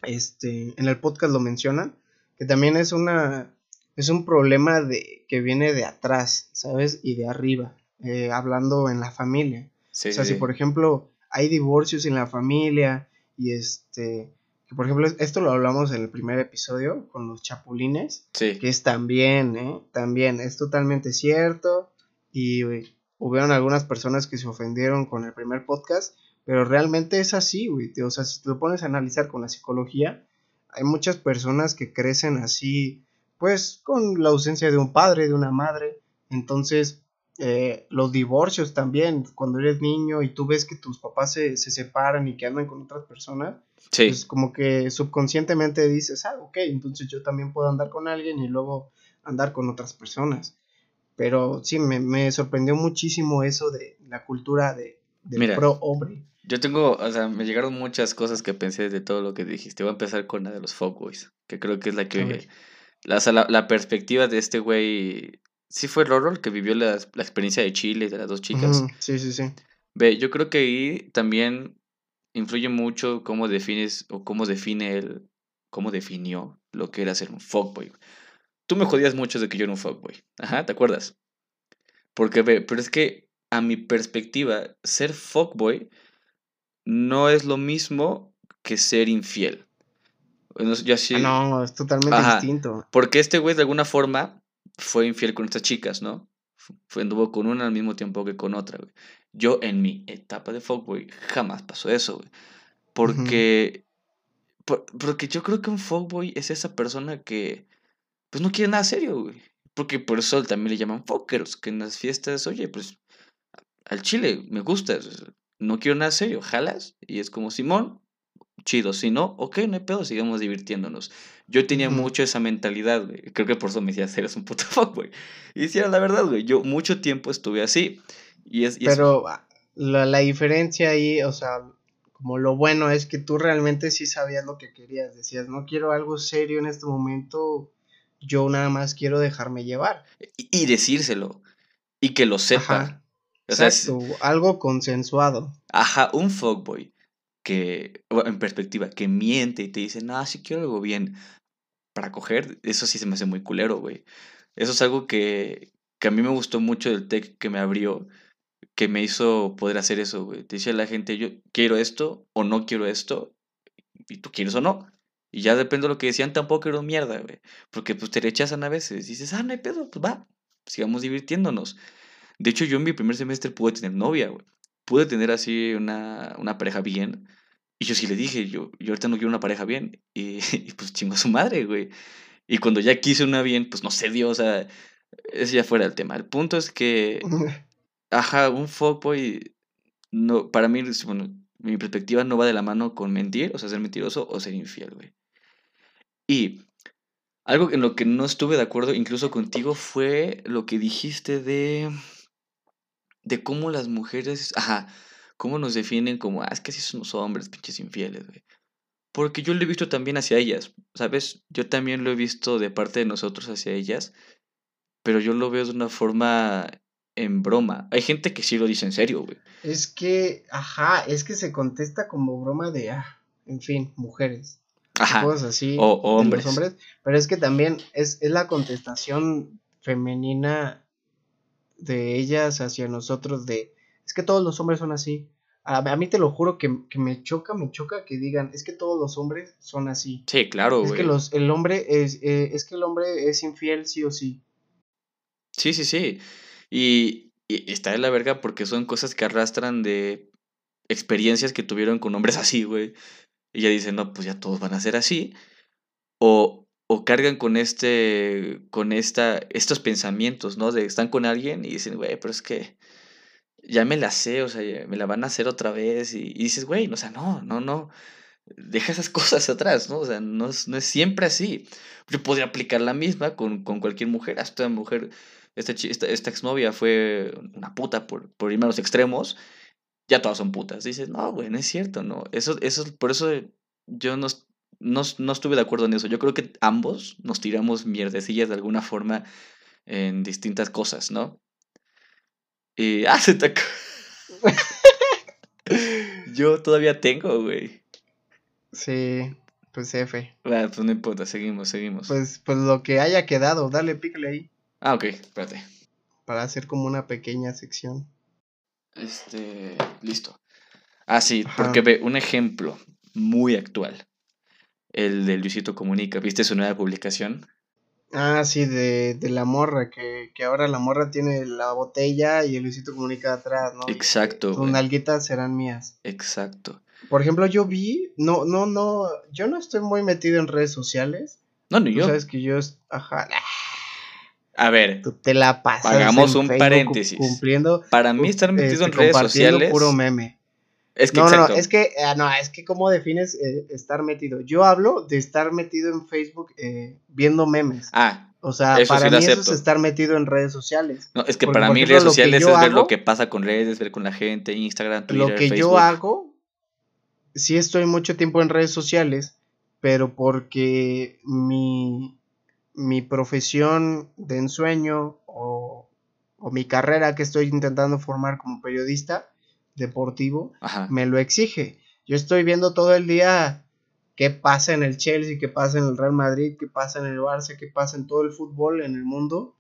este, en el podcast lo mencionan que también es una es un problema de que viene de atrás, ¿sabes? Y de arriba, eh, hablando en la familia. o sea, si por ejemplo hay divorcios en la familia y este, que por ejemplo esto lo hablamos en el primer episodio con los chapulines, que es también, ¿eh? También es totalmente cierto y hubieron algunas personas que se ofendieron con el primer podcast, pero realmente es así, güey. O sea, si te lo pones a analizar con la psicología, hay muchas personas que crecen así, pues con la ausencia de un padre, de una madre. Entonces, eh, los divorcios también, cuando eres niño y tú ves que tus papás se, separan y que andan con otras personas, sí. pues como que subconscientemente dices, ah, ok, entonces yo también puedo andar con alguien y luego andar con otras personas. Pero sí, me, sorprendió muchísimo eso de la cultura de, del pro hombre. Yo tengo, o sea, me llegaron muchas cosas que pensé de todo lo que dijiste. Voy a empezar con la de los fuckboys, que creo que es la que... La, la, perspectiva de este güey... Sí fue Roro el que vivió la, experiencia de Chile, de las dos chicas. sí, sí, sí. Ve, yo creo que ahí también influye mucho cómo defines o cómo define él, cómo definió lo que era ser un fuckboy. Tú me jodías mucho de que yo era un fuckboy. Ajá, ¿te acuerdas? Porque ve, pero es que a mi perspectiva, ser fuckboy no es lo mismo que ser infiel. Ah, no, es totalmente distinto. Porque este güey de alguna forma fue infiel con estas chicas, ¿no? Fue, anduvo con una al mismo tiempo que con otra, güey. Yo en mi etapa de fuckboy jamás pasó eso, güey. Porque, porque yo creo que un fuckboy es esa persona que pues no quiere nada serio, güey. Porque por eso también le llaman fuckers, que en las fiestas, oye, pues al chile me gusta no quiero nada serio, jalas. Y es como, Simón, chido. Si no, ok, no hay pedo, sigamos divirtiéndonos. Yo tenía mucho esa mentalidad, güey. Creo que por eso me decía, eres un puto fuck, güey. Y si era la verdad, güey. Yo mucho tiempo estuve así. Y es, Pero ah, La, la diferencia ahí, o sea, como lo bueno es que tú realmente sí sabías lo que querías. Decías, no quiero algo serio en este momento. Yo nada más quiero dejarme llevar. Y, decírselo. Y que lo sepa. Exacto, algo consensuado. Ajá, un fuckboy que, en perspectiva, que miente y te dice, no, si quiero algo bien para coger, eso sí se me hace muy culero, güey. Eso es algo que, que a mí me gustó mucho del tech que me abrió, que me hizo poder hacer eso, güey. Te decía la gente, yo quiero esto o no quiero esto, y tú quieres o no. Y ya depende de lo que decían, tampoco era mierda, güey. Porque pues te rechazan a veces. Y dices, ah, no hay pedo, pues va, sigamos divirtiéndonos. De hecho, yo en mi primer semestre pude tener novia, güey. Pude tener así una, una pareja bien. Y yo sí le dije, yo, yo ahorita no quiero una pareja bien. *laughs* Y, pues chingo a su madre, güey. Y cuando ya quise una bien, pues no se dio, o sea, ese ya fuera el tema. El punto es que, *laughs* ajá, un fuckboy, no, para mí, bueno, mi perspectiva no va de la mano con mentir, o sea, ser mentiroso o ser infiel, güey. Y algo en lo que no estuve de acuerdo incluso contigo fue lo que dijiste de de cómo las mujeres, ajá, cómo nos definen como, ah, es que así somos hombres, pinches infieles, güey. Porque yo lo he visto también hacia ellas, ¿sabes? Yo también lo he visto de parte de nosotros hacia ellas, pero yo lo veo de una forma en broma. Hay gente que sí lo dice en serio, güey. Es que, ajá, es que se contesta como broma de, ah, en fin, mujeres. Ajá. Cosas así. O, hombres. hombres. Pero es que también es, es la contestación femenina de ellas hacia nosotros de, es que todos los hombres son así. A, mí te lo juro que, me choca, me choca que digan, es que todos los hombres son así. Sí, claro, Es que los, el hombre es, eh, es que el hombre es infiel sí o sí. Sí, sí, sí. Y, y está de la verga porque son cosas que arrastran de experiencias que tuvieron con hombres *laughs* así, güey. Y ya dicen, no, pues ya todos van a ser así. O, o cargan con este, con esta, estos pensamientos, ¿no? De están con alguien y dicen, güey, pero es que ya me la sé, o sea, me la van a hacer otra vez. Y, dices, güey, o sea, no, no, no. Deja esas *laughs* cosas atrás, ¿no? O sea, no es, no es siempre así. Yo podría aplicar la misma con, con cualquier mujer. Esta mujer, esta, esta, esta exnovia fue una puta por, por irme a los extremos. Ya todas son putas. Dices, no, güey, no es cierto, no. Eso, eso, por eso yo no, no, no estuve de acuerdo en eso. Yo creo que ambos nos tiramos mierdecillas de alguna forma en distintas cosas, ¿no? Y, *laughs* ah, se te... Yo todavía tengo, güey. Sí, pues F. Ah, pues no importa, seguimos, seguimos. Pues, pues lo que haya quedado, dale, pícale ahí. Ah, ok, espérate. Para hacer como una pequeña sección. Este, listo. Ah, sí, porque ve, un ejemplo muy actual. El de Luisito Comunica. ¿Viste su nueva publicación? Ah, sí, de, de la morra, que, que, ahora la morra tiene la botella y el Luisito Comunica atrás, ¿no? Exacto. Tus nalguitas serán mías. Exacto. Por ejemplo, yo vi, no, no, no, yo no estoy muy metido en redes sociales. No, ni yo. Sabes que yo, ajá. A ver, Tú te la pasas. Hagamos un paréntesis. Cumpliendo. Para mí estar metido en este, redes sociales. puro meme. Es que no, exacto. no, es que, ah, no, es que cómo defines eh, estar metido. Yo hablo de estar metido en Facebook eh, viendo memes. Ah. O sea, eso para sí mí eso es estar metido en redes sociales. No, es que Porque, para mí ejemplo, redes sociales es ver lo que pasa con redes, ver con la gente, Instagram, Twitter, Lo que Facebook. yo hago, sí estoy mucho tiempo en redes sociales, pero porque mi, mi profesión de ensueño o, o mi carrera que estoy intentando formar como periodista deportivo Ajá. me lo exige. Yo estoy viendo todo el día qué pasa en el Chelsea, qué pasa en el Real Madrid, qué pasa en el Barça, qué pasa en todo el fútbol en el mundo.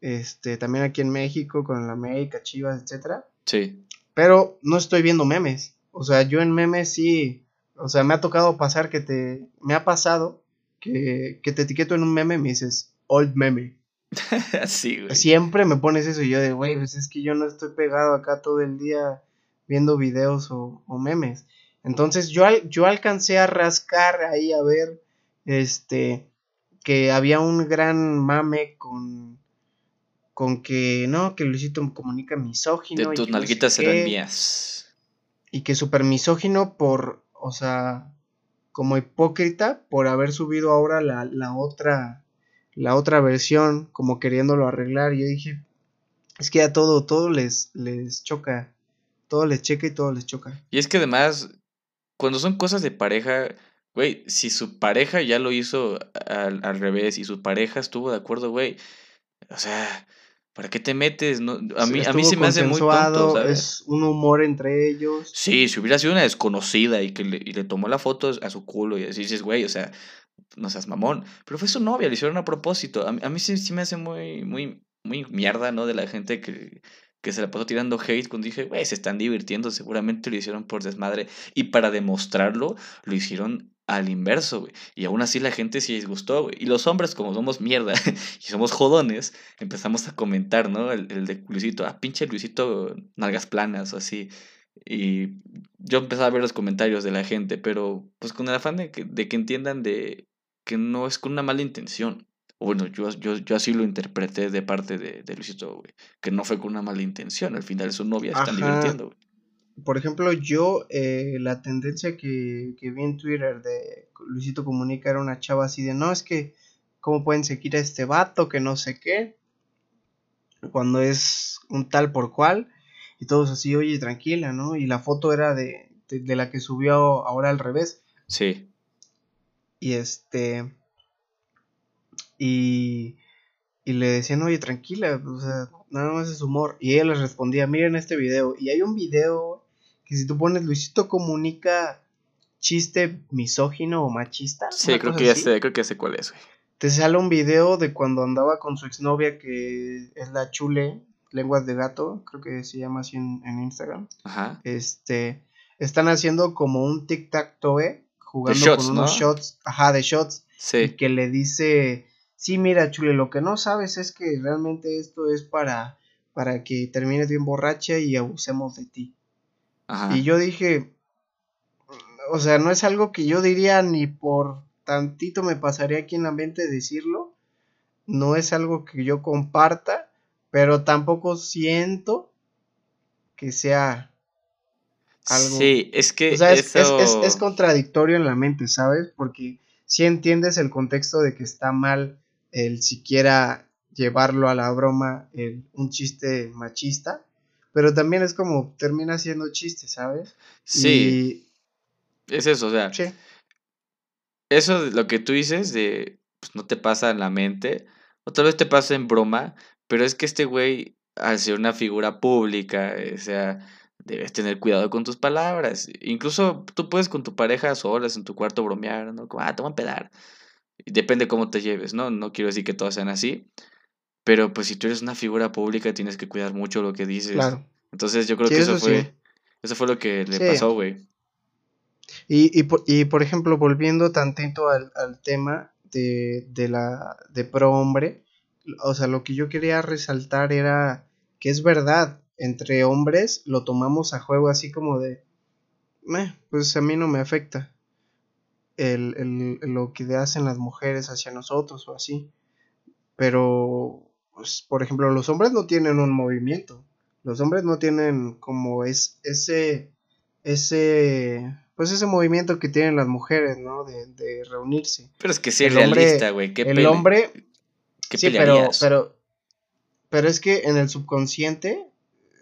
Este, también aquí en México con el América, Chivas, etcétera. Sí. Pero no estoy viendo memes. O sea, yo en memes sí. O sea, me ha tocado pasar que te. Me ha pasado que, que te etiqueto en un meme y me dices, old meme. *laughs* sí, güey. Siempre me pones eso y yo de, güey, pues es que yo no estoy pegado acá todo el día viendo videos o, o memes. Entonces yo, al- yo alcancé a rascar ahí a ver, este, que había un gran mame con, con que, no, que Luisito comunica misógino. De y tus que no sé nalguitas qué mías. y que súper misógino por, o sea, como hipócrita por haber subido ahora la, la otra, la otra versión, como queriéndolo arreglar. Y yo dije, es que a todo, todo les, les choca, todo les checa y todo les choca. Y es que además, cuando son cosas de pareja, güey, si su pareja ya lo hizo al, al revés y su pareja estuvo de acuerdo, güey, o sea, ¿para qué te metes? No, a mí, a mí se me hace muy tonto, ¿sabes? Es un humor entre ellos. Sí, si hubiera sido una desconocida y que le, y le tomó la foto a su culo y así dices, güey, o sea, no seas mamón. Pero fue su novia, le hicieron a propósito. A, mí- a mí sí, sí me hace muy, muy, muy mierda, ¿no? De la gente que, que se la pasó tirando hate cuando dije, güey, se están divirtiendo, seguramente lo hicieron por desmadre. Y para demostrarlo, lo hicieron al inverso, güey. Y aún así la gente sí les gustó, güey. Y los hombres, como somos mierda *laughs* y somos jodones, empezamos a comentar, ¿no? El, el de Luisito, ah, pinche Luisito, nalgas planas o así. Y yo empezaba a ver los comentarios de la gente, pero pues con el afán de que, de que entiendan de que no es con una mala intención. O bueno, yo, yo, yo así lo interpreté de parte de, de Luisito, güey. Que no fue con una mala intención. Al final su novia están divirtiendo, güey. Por ejemplo, yo, eh, la tendencia que, que vi en Twitter de Luisito Comunica era una chava así de, no, es que, ¿cómo pueden seguir a este vato? Que no sé qué. Cuando es un tal por cual. Y todos así, oye, tranquila, ¿no? Y la foto era de, de, de la que subió ahora al revés. Sí. Y este. Y. Y le decían, oye, tranquila, o sea, nada más es humor. Y ella les respondía, miren este video. Y hay un video que si tú pones Luisito comunica chiste misógino o machista. Sí, creo que ya así, sé, creo que ya sé cuál es, güey. Te sale un video de cuando andaba con su exnovia que es la chule, lenguas de gato, creo que se llama así en, en Instagram. Ajá. Este, están haciendo como un tic-tac-toe, jugando shots, con unos ¿no? shots, ajá, de shots y Sí. que le dice sí, mira, chule, lo que no sabes es que realmente esto es para, para que termines bien borracha y abusemos de ti. Y yo dije, o sea, no es algo que yo diría ni por tantito me pasaría aquí en la mente decirlo. No es algo que yo comparta, pero tampoco siento que sea algo. Sí, es que. O sea, es, es, contradictorio en la mente, ¿sabes? Porque si entiendes el contexto de que está mal el siquiera llevarlo a la broma, el, un chiste machista, pero también es como termina siendo chiste, ¿sabes? Sí. Es eso, o sea. Sí. Eso de lo que tú dices de pues, no te pasa en la mente, o tal vez te pasa en broma, pero es que este güey, al ser una figura pública, o sea, debes tener cuidado con tus palabras. Incluso tú puedes con tu pareja solas en tu cuarto bromear, ¿no? Como, ah, toma a pedar. Depende cómo te lleves, ¿no? No quiero decir que todas sean así. Pero pues si tú eres una figura pública tienes que cuidar mucho lo que dices. Claro. Entonces yo creo que eso, fue eso fue lo que le pasó, güey. Y, y, por, y por ejemplo, volviendo tantito al, al tema de, de la de pro hombre, o sea, lo que yo quería resaltar era que es verdad, entre hombres lo tomamos a juego así como de, pues a mí no me afecta el, el, lo que hacen las mujeres hacia nosotros o así. Pero, pues, por ejemplo, los hombres no tienen un movimiento. Los hombres no tienen como es, ese, ese, pues ese movimiento que tienen las mujeres, ¿no? De, de reunirse. Pero es que sí, realista, güey. El hombre... sí, pero, pero, pero es que en el subconsciente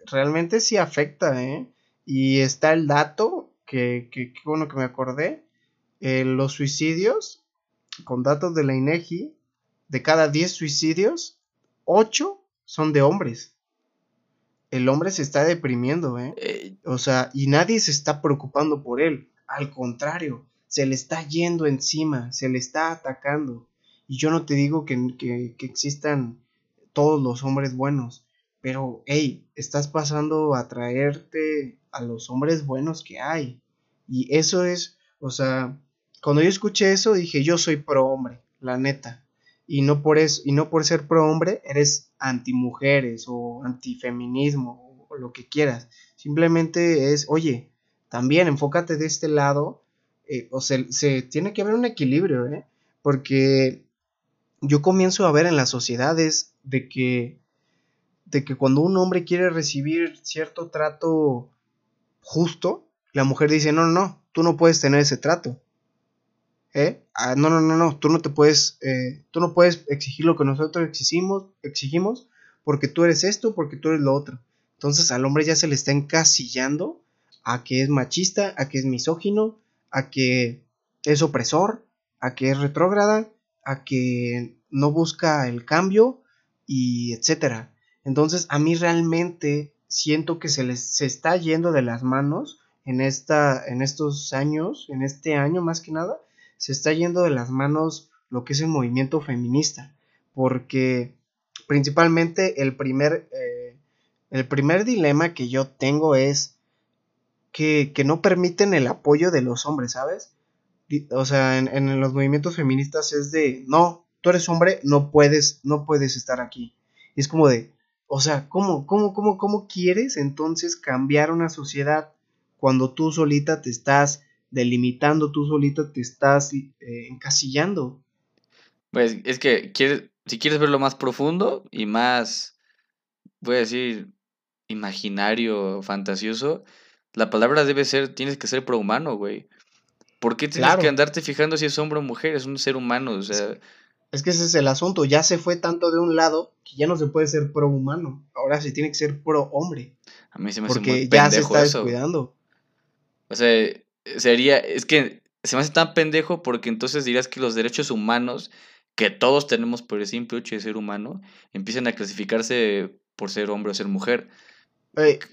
realmente sí afecta, ¿eh? Y está el dato, que, que, bueno que me acordé, eh, los suicidios, con datos de la INEGI, de cada 10 suicidios, 8 son de hombres. El hombre se está deprimiendo, ¿eh? ¿eh? O sea, y nadie se está preocupando por él. Al contrario, se le está yendo encima, se le está atacando. Y yo no te digo que, que, que existan todos los hombres buenos, pero, hey, estás pasando a traerte a los hombres buenos que hay. Y eso es, o sea, cuando yo escuché eso dije, yo soy pro hombre, la neta. Y no por eso, y no por ser pro hombre, eres anti mujeres o antifeminismo o lo que quieras. Simplemente es, oye, también enfócate de este lado. Eh, o sea, se tiene que haber un equilibrio, ¿eh? Porque yo comienzo a ver en las sociedades de que de que cuando un hombre quiere recibir cierto trato justo, la mujer dice, no, no, tú no puedes tener ese trato. ¿Eh? Ah, no, no, no, no, tú no te puedes, eh, tú no puedes exigir lo que nosotros exigimos, exigimos porque tú eres esto, porque tú eres lo otro. Entonces al hombre ya se le está encasillando a que es machista, a que es misógino, a que es opresor, a que es retrógrada, a que no busca el cambio y etcétera. Entonces a mí realmente siento que se les se está yendo de las manos en esta en estos años, en este año más que nada, se está yendo de las manos lo que es el movimiento feminista, porque principalmente el primer eh, el primer dilema que yo tengo es que, que, no permiten el apoyo de los hombres, ¿sabes? O sea, en, en los movimientos feministas es de, no, tú eres hombre, no puedes, no puedes estar aquí. Es como de, o sea, ¿cómo, cómo, cómo, cómo quieres entonces cambiar una sociedad cuando tú solita te estás delimitando, tú solita te estás eh, encasillando? Pues es que quieres, si quieres verlo más profundo y más, voy a decir, imaginario, fantasioso, la palabra debe ser, tienes que ser prohumano, güey. ¿Por qué tienes que andarte fijando si es hombre o mujer? Es un ser humano, o sea, es que ese es el asunto, ya se fue tanto de un lado que ya no se puede ser pro humano, ahora se tiene que ser pro hombre. A mí se me hace ya se está descuidando. O sea, sería, es que se me hace tan pendejo porque entonces dirías que los derechos humanos que todos tenemos por el simple hecho de ser humano empiezan a clasificarse por ser hombre o ser mujer.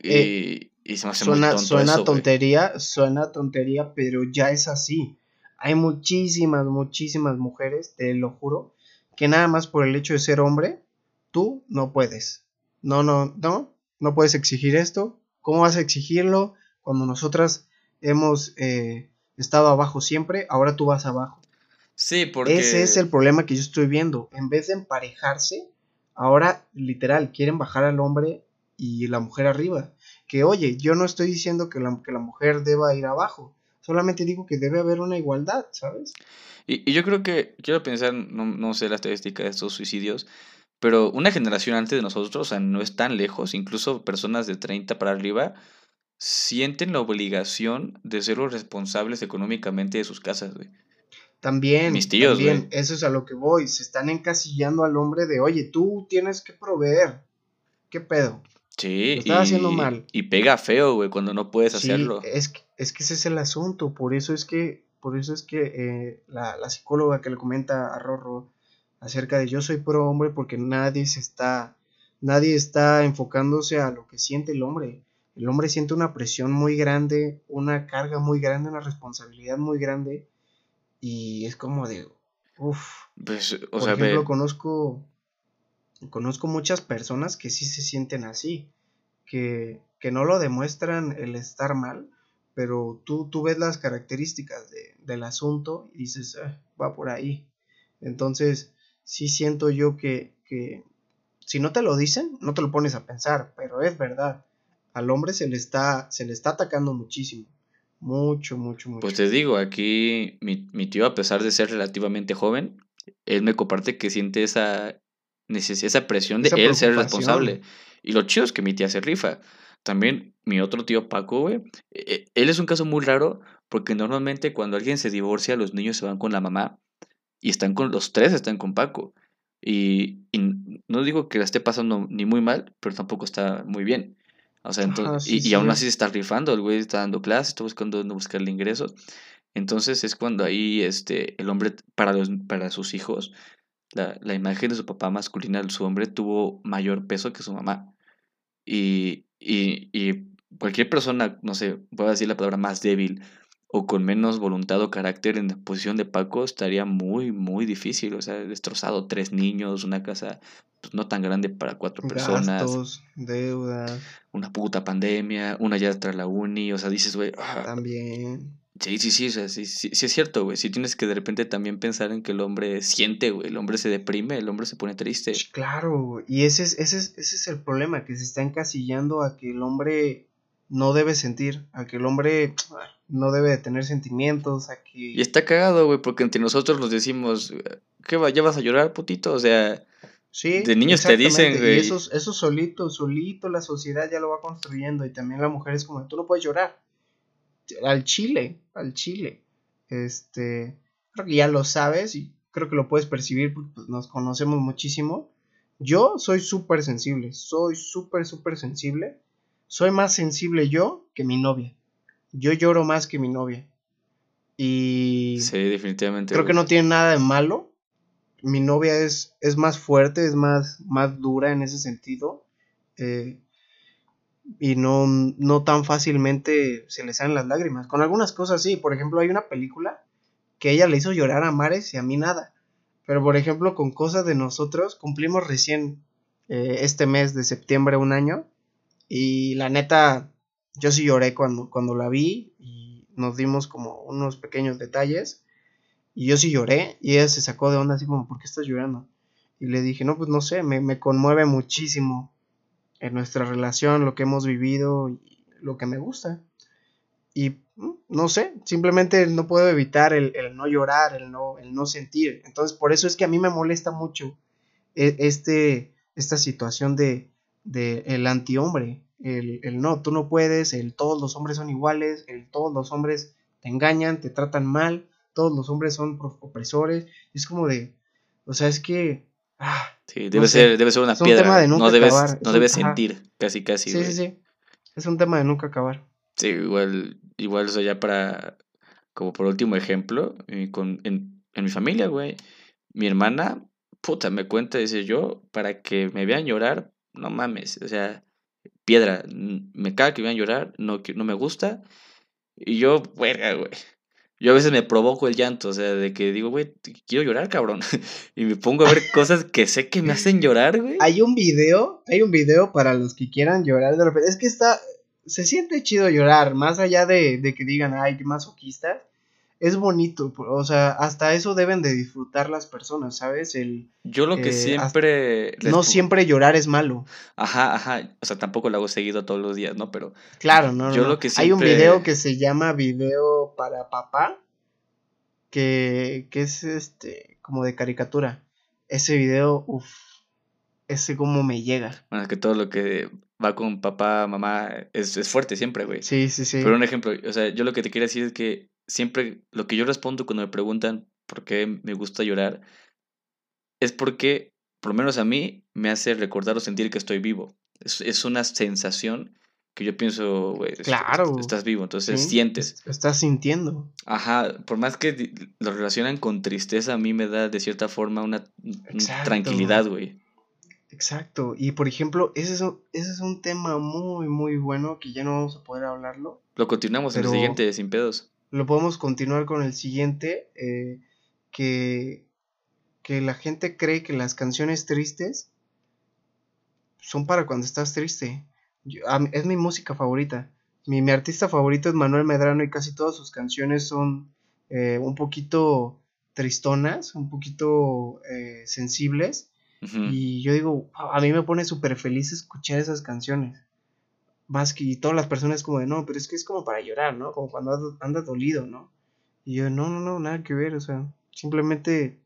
y, y, se me hace suena, muy tonto Suena tontería, suena tontería, pero ya es así. Hay muchísimas, muchísimas mujeres, te lo juro, que nada más por el hecho de ser hombre, tú no puedes. No, no, no, no puedes exigir esto. ¿Cómo vas a exigirlo cuando nosotras hemos eh, estado abajo siempre? Ahora tú vas abajo. Sí, porque... Ese es el problema que yo estoy viendo. En vez de emparejarse, ahora literal quieren bajar al hombre y la mujer arriba. Que oye, yo no estoy diciendo que la, que la mujer deba ir abajo, solamente digo que debe haber una igualdad, ¿sabes? Y, y yo creo que, quiero pensar, no, no sé la estadística de estos suicidios, pero una generación antes de nosotros, o sea, no es tan lejos, incluso personas de 30 para arriba, sienten la obligación de ser los responsables económicamente de sus casas, güey. También, Mis tíos, también, eso es a lo que voy. Se están encasillando al hombre de, oye, tú tienes que proveer. ¿Qué pedo? Sí, Lo estás haciendo y- mal. Y pega feo, güey, cuando no puedes Sí, hacerlo. es, que- es que ese es el asunto. Por eso es que, por eso es que eh, la, la psicóloga que le comenta a Rorro acerca de yo soy pro hombre porque nadie se está, nadie está enfocándose a lo que siente el hombre. El hombre siente una presión muy grande, una carga muy grande, una responsabilidad muy grande. Y es como de, uff, Pues, o por sea, ejemplo, ve, conozco, conozco muchas personas que sí se sienten así, que, que no lo demuestran el estar mal, pero tú, tú ves las características de- del asunto y dices, "Ah, va por ahí. Entonces, sí siento yo que, que si no te lo dicen, no te lo pones a pensar, pero es verdad. Al hombre se le está, se le está atacando muchísimo. Mucho, mucho, mucho. pues te digo, aquí mi, mi tío, a pesar de ser relativamente joven, él me comparte que siente esa, esa presión de Esa él ser responsable. Y lo chido es que mi tía se rifa. También mi otro tío Paco, güey, eh, él es un caso muy raro porque normalmente cuando alguien se divorcia, los niños se van con la mamá y están con los tres, están con Paco. Y, y no digo que la esté pasando ni muy mal, pero tampoco está muy bien. O sea, Ajá, entonces, sí, y, y aún sí. así se está rifando, el güey está dando clases, está buscando dónde buscarle ingresos. Entonces es cuando ahí este, el hombre, para, los, para sus hijos, la, la imagen de su papá masculina, su hombre, tuvo mayor peso que su mamá. Y, y, y cualquier persona, no sé, voy a decir la palabra más débil o con menos voluntad o carácter en la posición de Paco estaría muy, muy difícil. O sea, destrozado tres niños, una casa pues, no tan grande para cuatro personas, Gastos, deudas, una puta pandemia, una ya tras la uni. O sea, dices, güey, ah, también. sí, sí, sí, o sea, sí, sí, sí es cierto, güey. Sí tienes que de repente también pensar en que el hombre siente, güey. El hombre se deprime, el hombre se pone triste. Claro, y ese es, ese es, ese es el problema, que se está encasillando a que el hombre no debe sentir, a que el hombre no debe de tener sentimientos, a Y está cagado, güey, porque entre nosotros nos decimos, ¿qué va? ¿Ya vas a llorar, putito? O sea, Sí, de niños te dicen, güey. Y eso, eso solito, solito la sociedad ya lo va construyendo y también la mujer es como, tú no puedes llorar. Al chile, al chile. Este, creo que ya lo sabes y creo que lo puedes percibir porque pues, nos conocemos muchísimo. Yo soy súper sensible, soy súper, súper sensible. Soy más sensible yo que mi novia. Yo lloro más que mi novia. Y sí, definitivamente. creo que no tiene nada de malo. Mi novia es, es más fuerte, es más, más dura en ese sentido. eh, y no, no tan fácilmente se le salen las lágrimas. Con algunas cosas sí. Por ejemplo, hay una película que ella le hizo llorar a Mares y a mí nada. Pero por ejemplo, con cosas de nosotros, cumplimos recién eh, este mes de septiembre un año. Y la neta, yo sí lloré cuando, cuando la vi y nos dimos como unos pequeños detalles. Y yo sí lloré y ella se sacó de onda así como, ¿por qué estás llorando? Y le dije, no, pues no sé, me, me conmueve muchísimo en nuestra relación, lo que hemos vivido y lo que me gusta. Y mm, no sé, simplemente no puedo evitar el, el no llorar, el no, el no sentir. Entonces, por eso es que a mí me molesta mucho e- este, esta situación de, de el antihombre. El, el no, tú no puedes, el todos los hombres son iguales, el todos los hombres te engañan, te tratan mal, todos los hombres son opresores. Es como de, o sea, es que, ah, Sí, no debe, sé, ser, debe ser una es un piedra. tema de no debes, acabar, no un- debes ajá. sentir, casi, casi, sí, güey. sí, sí, es un tema de nunca acabar. Sí, igual, igual, o sea, ya para, como por último ejemplo, eh, con, en, en mi familia, güey, mi hermana, puta, me cuenta, dice yo, para que me vean llorar, no mames, o sea, piedra, me caga que me vean llorar, no, no me gusta, y yo, verga, güey, yo a veces me provoco el llanto, o sea, de que digo, güey, quiero llorar, cabrón, *laughs* y me pongo a ver *laughs* cosas que sé que me hacen llorar, güey. Hay un video, hay un video para los que quieran llorar de repente. Es que está, se siente chido llorar, más allá de, de que digan, ay, qué masoquistas. Es bonito, o sea, hasta eso deben de disfrutar las personas, ¿sabes? El, Yo lo que eh, siempre... no siempre llorar es malo. Ajá, ajá. O sea, tampoco lo hago seguido todos los días, ¿no? Pero Claro, no, no, Yo no. lo que Hay un video que se llama Video para Papá, que, que es este, como de caricatura. Ese video, uff, ese como me llega. bueno, es que todo lo que va con papá, mamá, es, es fuerte siempre, güey. Sí, sí, sí. Pero un ejemplo, o sea, yo lo que te quiero decir es que siempre lo que yo respondo cuando me preguntan por qué me gusta llorar es porque, por lo menos a mí, me hace recordar o sentir que estoy vivo. Es, es una sensación que yo pienso, güey, Claro. estás vivo, entonces Sí, sientes. Estás sintiendo. Ajá, por más que lo relacionan con tristeza, a mí me da de cierta forma una, Exacto. tranquilidad, güey. Exacto. Y por ejemplo, ese es, un, ese es un tema muy, muy bueno que ya no vamos a poder hablarlo. Lo continuamos en el siguiente, sin pedos. Lo podemos continuar con el siguiente, eh, que, que la gente cree que las canciones tristes son para cuando estás triste. Yo- es mi música favorita. Mi, mi artista favorito es Manuel Medrano y casi todas sus canciones son eh, un poquito tristonas, un poquito eh, sensibles. Y yo digo, "Wow, a mí me pone súper feliz escuchar esas canciones. Que y todas las personas como de, no, pero es que es como para llorar, ¿no? Como cuando andas, dolido, ¿no? Y yo, no, no, no, nada que ver, o sea, simplemente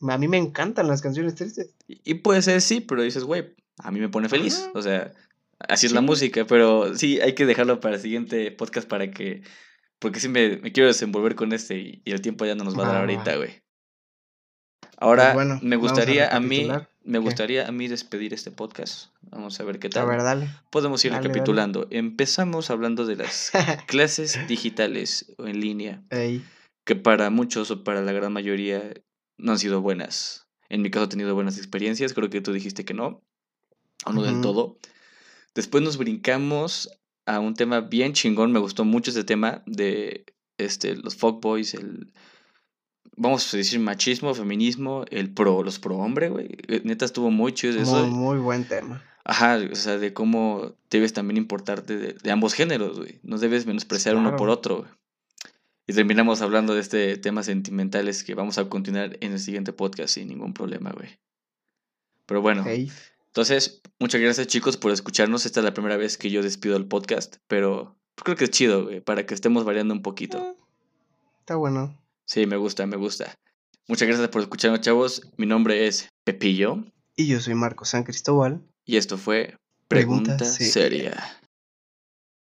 a mí me encantan las canciones tristes. Y y puede ser sí, pero dices, güey, a mí me pone feliz. Ajá. O sea, así es la música, pero sí, hay que dejarlo para el siguiente podcast para que. Porque sí me, me quiero desenvolver con este y, y el tiempo ya no nos va a dar ahorita, güey. Ahora, Pues bueno, me a gustaría a, mí, me ¿Qué? gustaría a mí despedir este podcast. Vamos a ver qué A tal. ver, dale. Podemos ir dale, dale. recapitulando. Empezamos hablando de las *laughs* clases digitales o en línea, Ey, que para muchos o para la gran mayoría no han sido buenas. En mi caso he tenido buenas experiencias, creo que tú dijiste que no, o no del todo. Después nos brincamos a un tema bien chingón, me gustó mucho ese tema de este, los fuckboys, el, vamos a decir, machismo, feminismo, el pro, los pro hombre, güey. Eh, Neta estuvo muy chido eso. muy, muy buen tema. Ajá, o sea, de cómo debes también importarte de, de ambos géneros, güey. No debes menospreciar uno por otro, güey. Y terminamos hablando de este temas sentimentales que vamos a continuar en el siguiente podcast sin ningún problema, güey. Pero bueno, entonces, muchas gracias chicos por escucharnos. Esta es la primera vez que yo despido el podcast, pero creo que es chido, güey, para que estemos variando un poquito. eh, está bueno. Sí, me gusta, me gusta. Muchas gracias por escucharnos, chavos. Mi nombre es Pepillo Y yo soy Marco San Cristóbal. y esto fue Pregunta Pregunta, Seria. seria.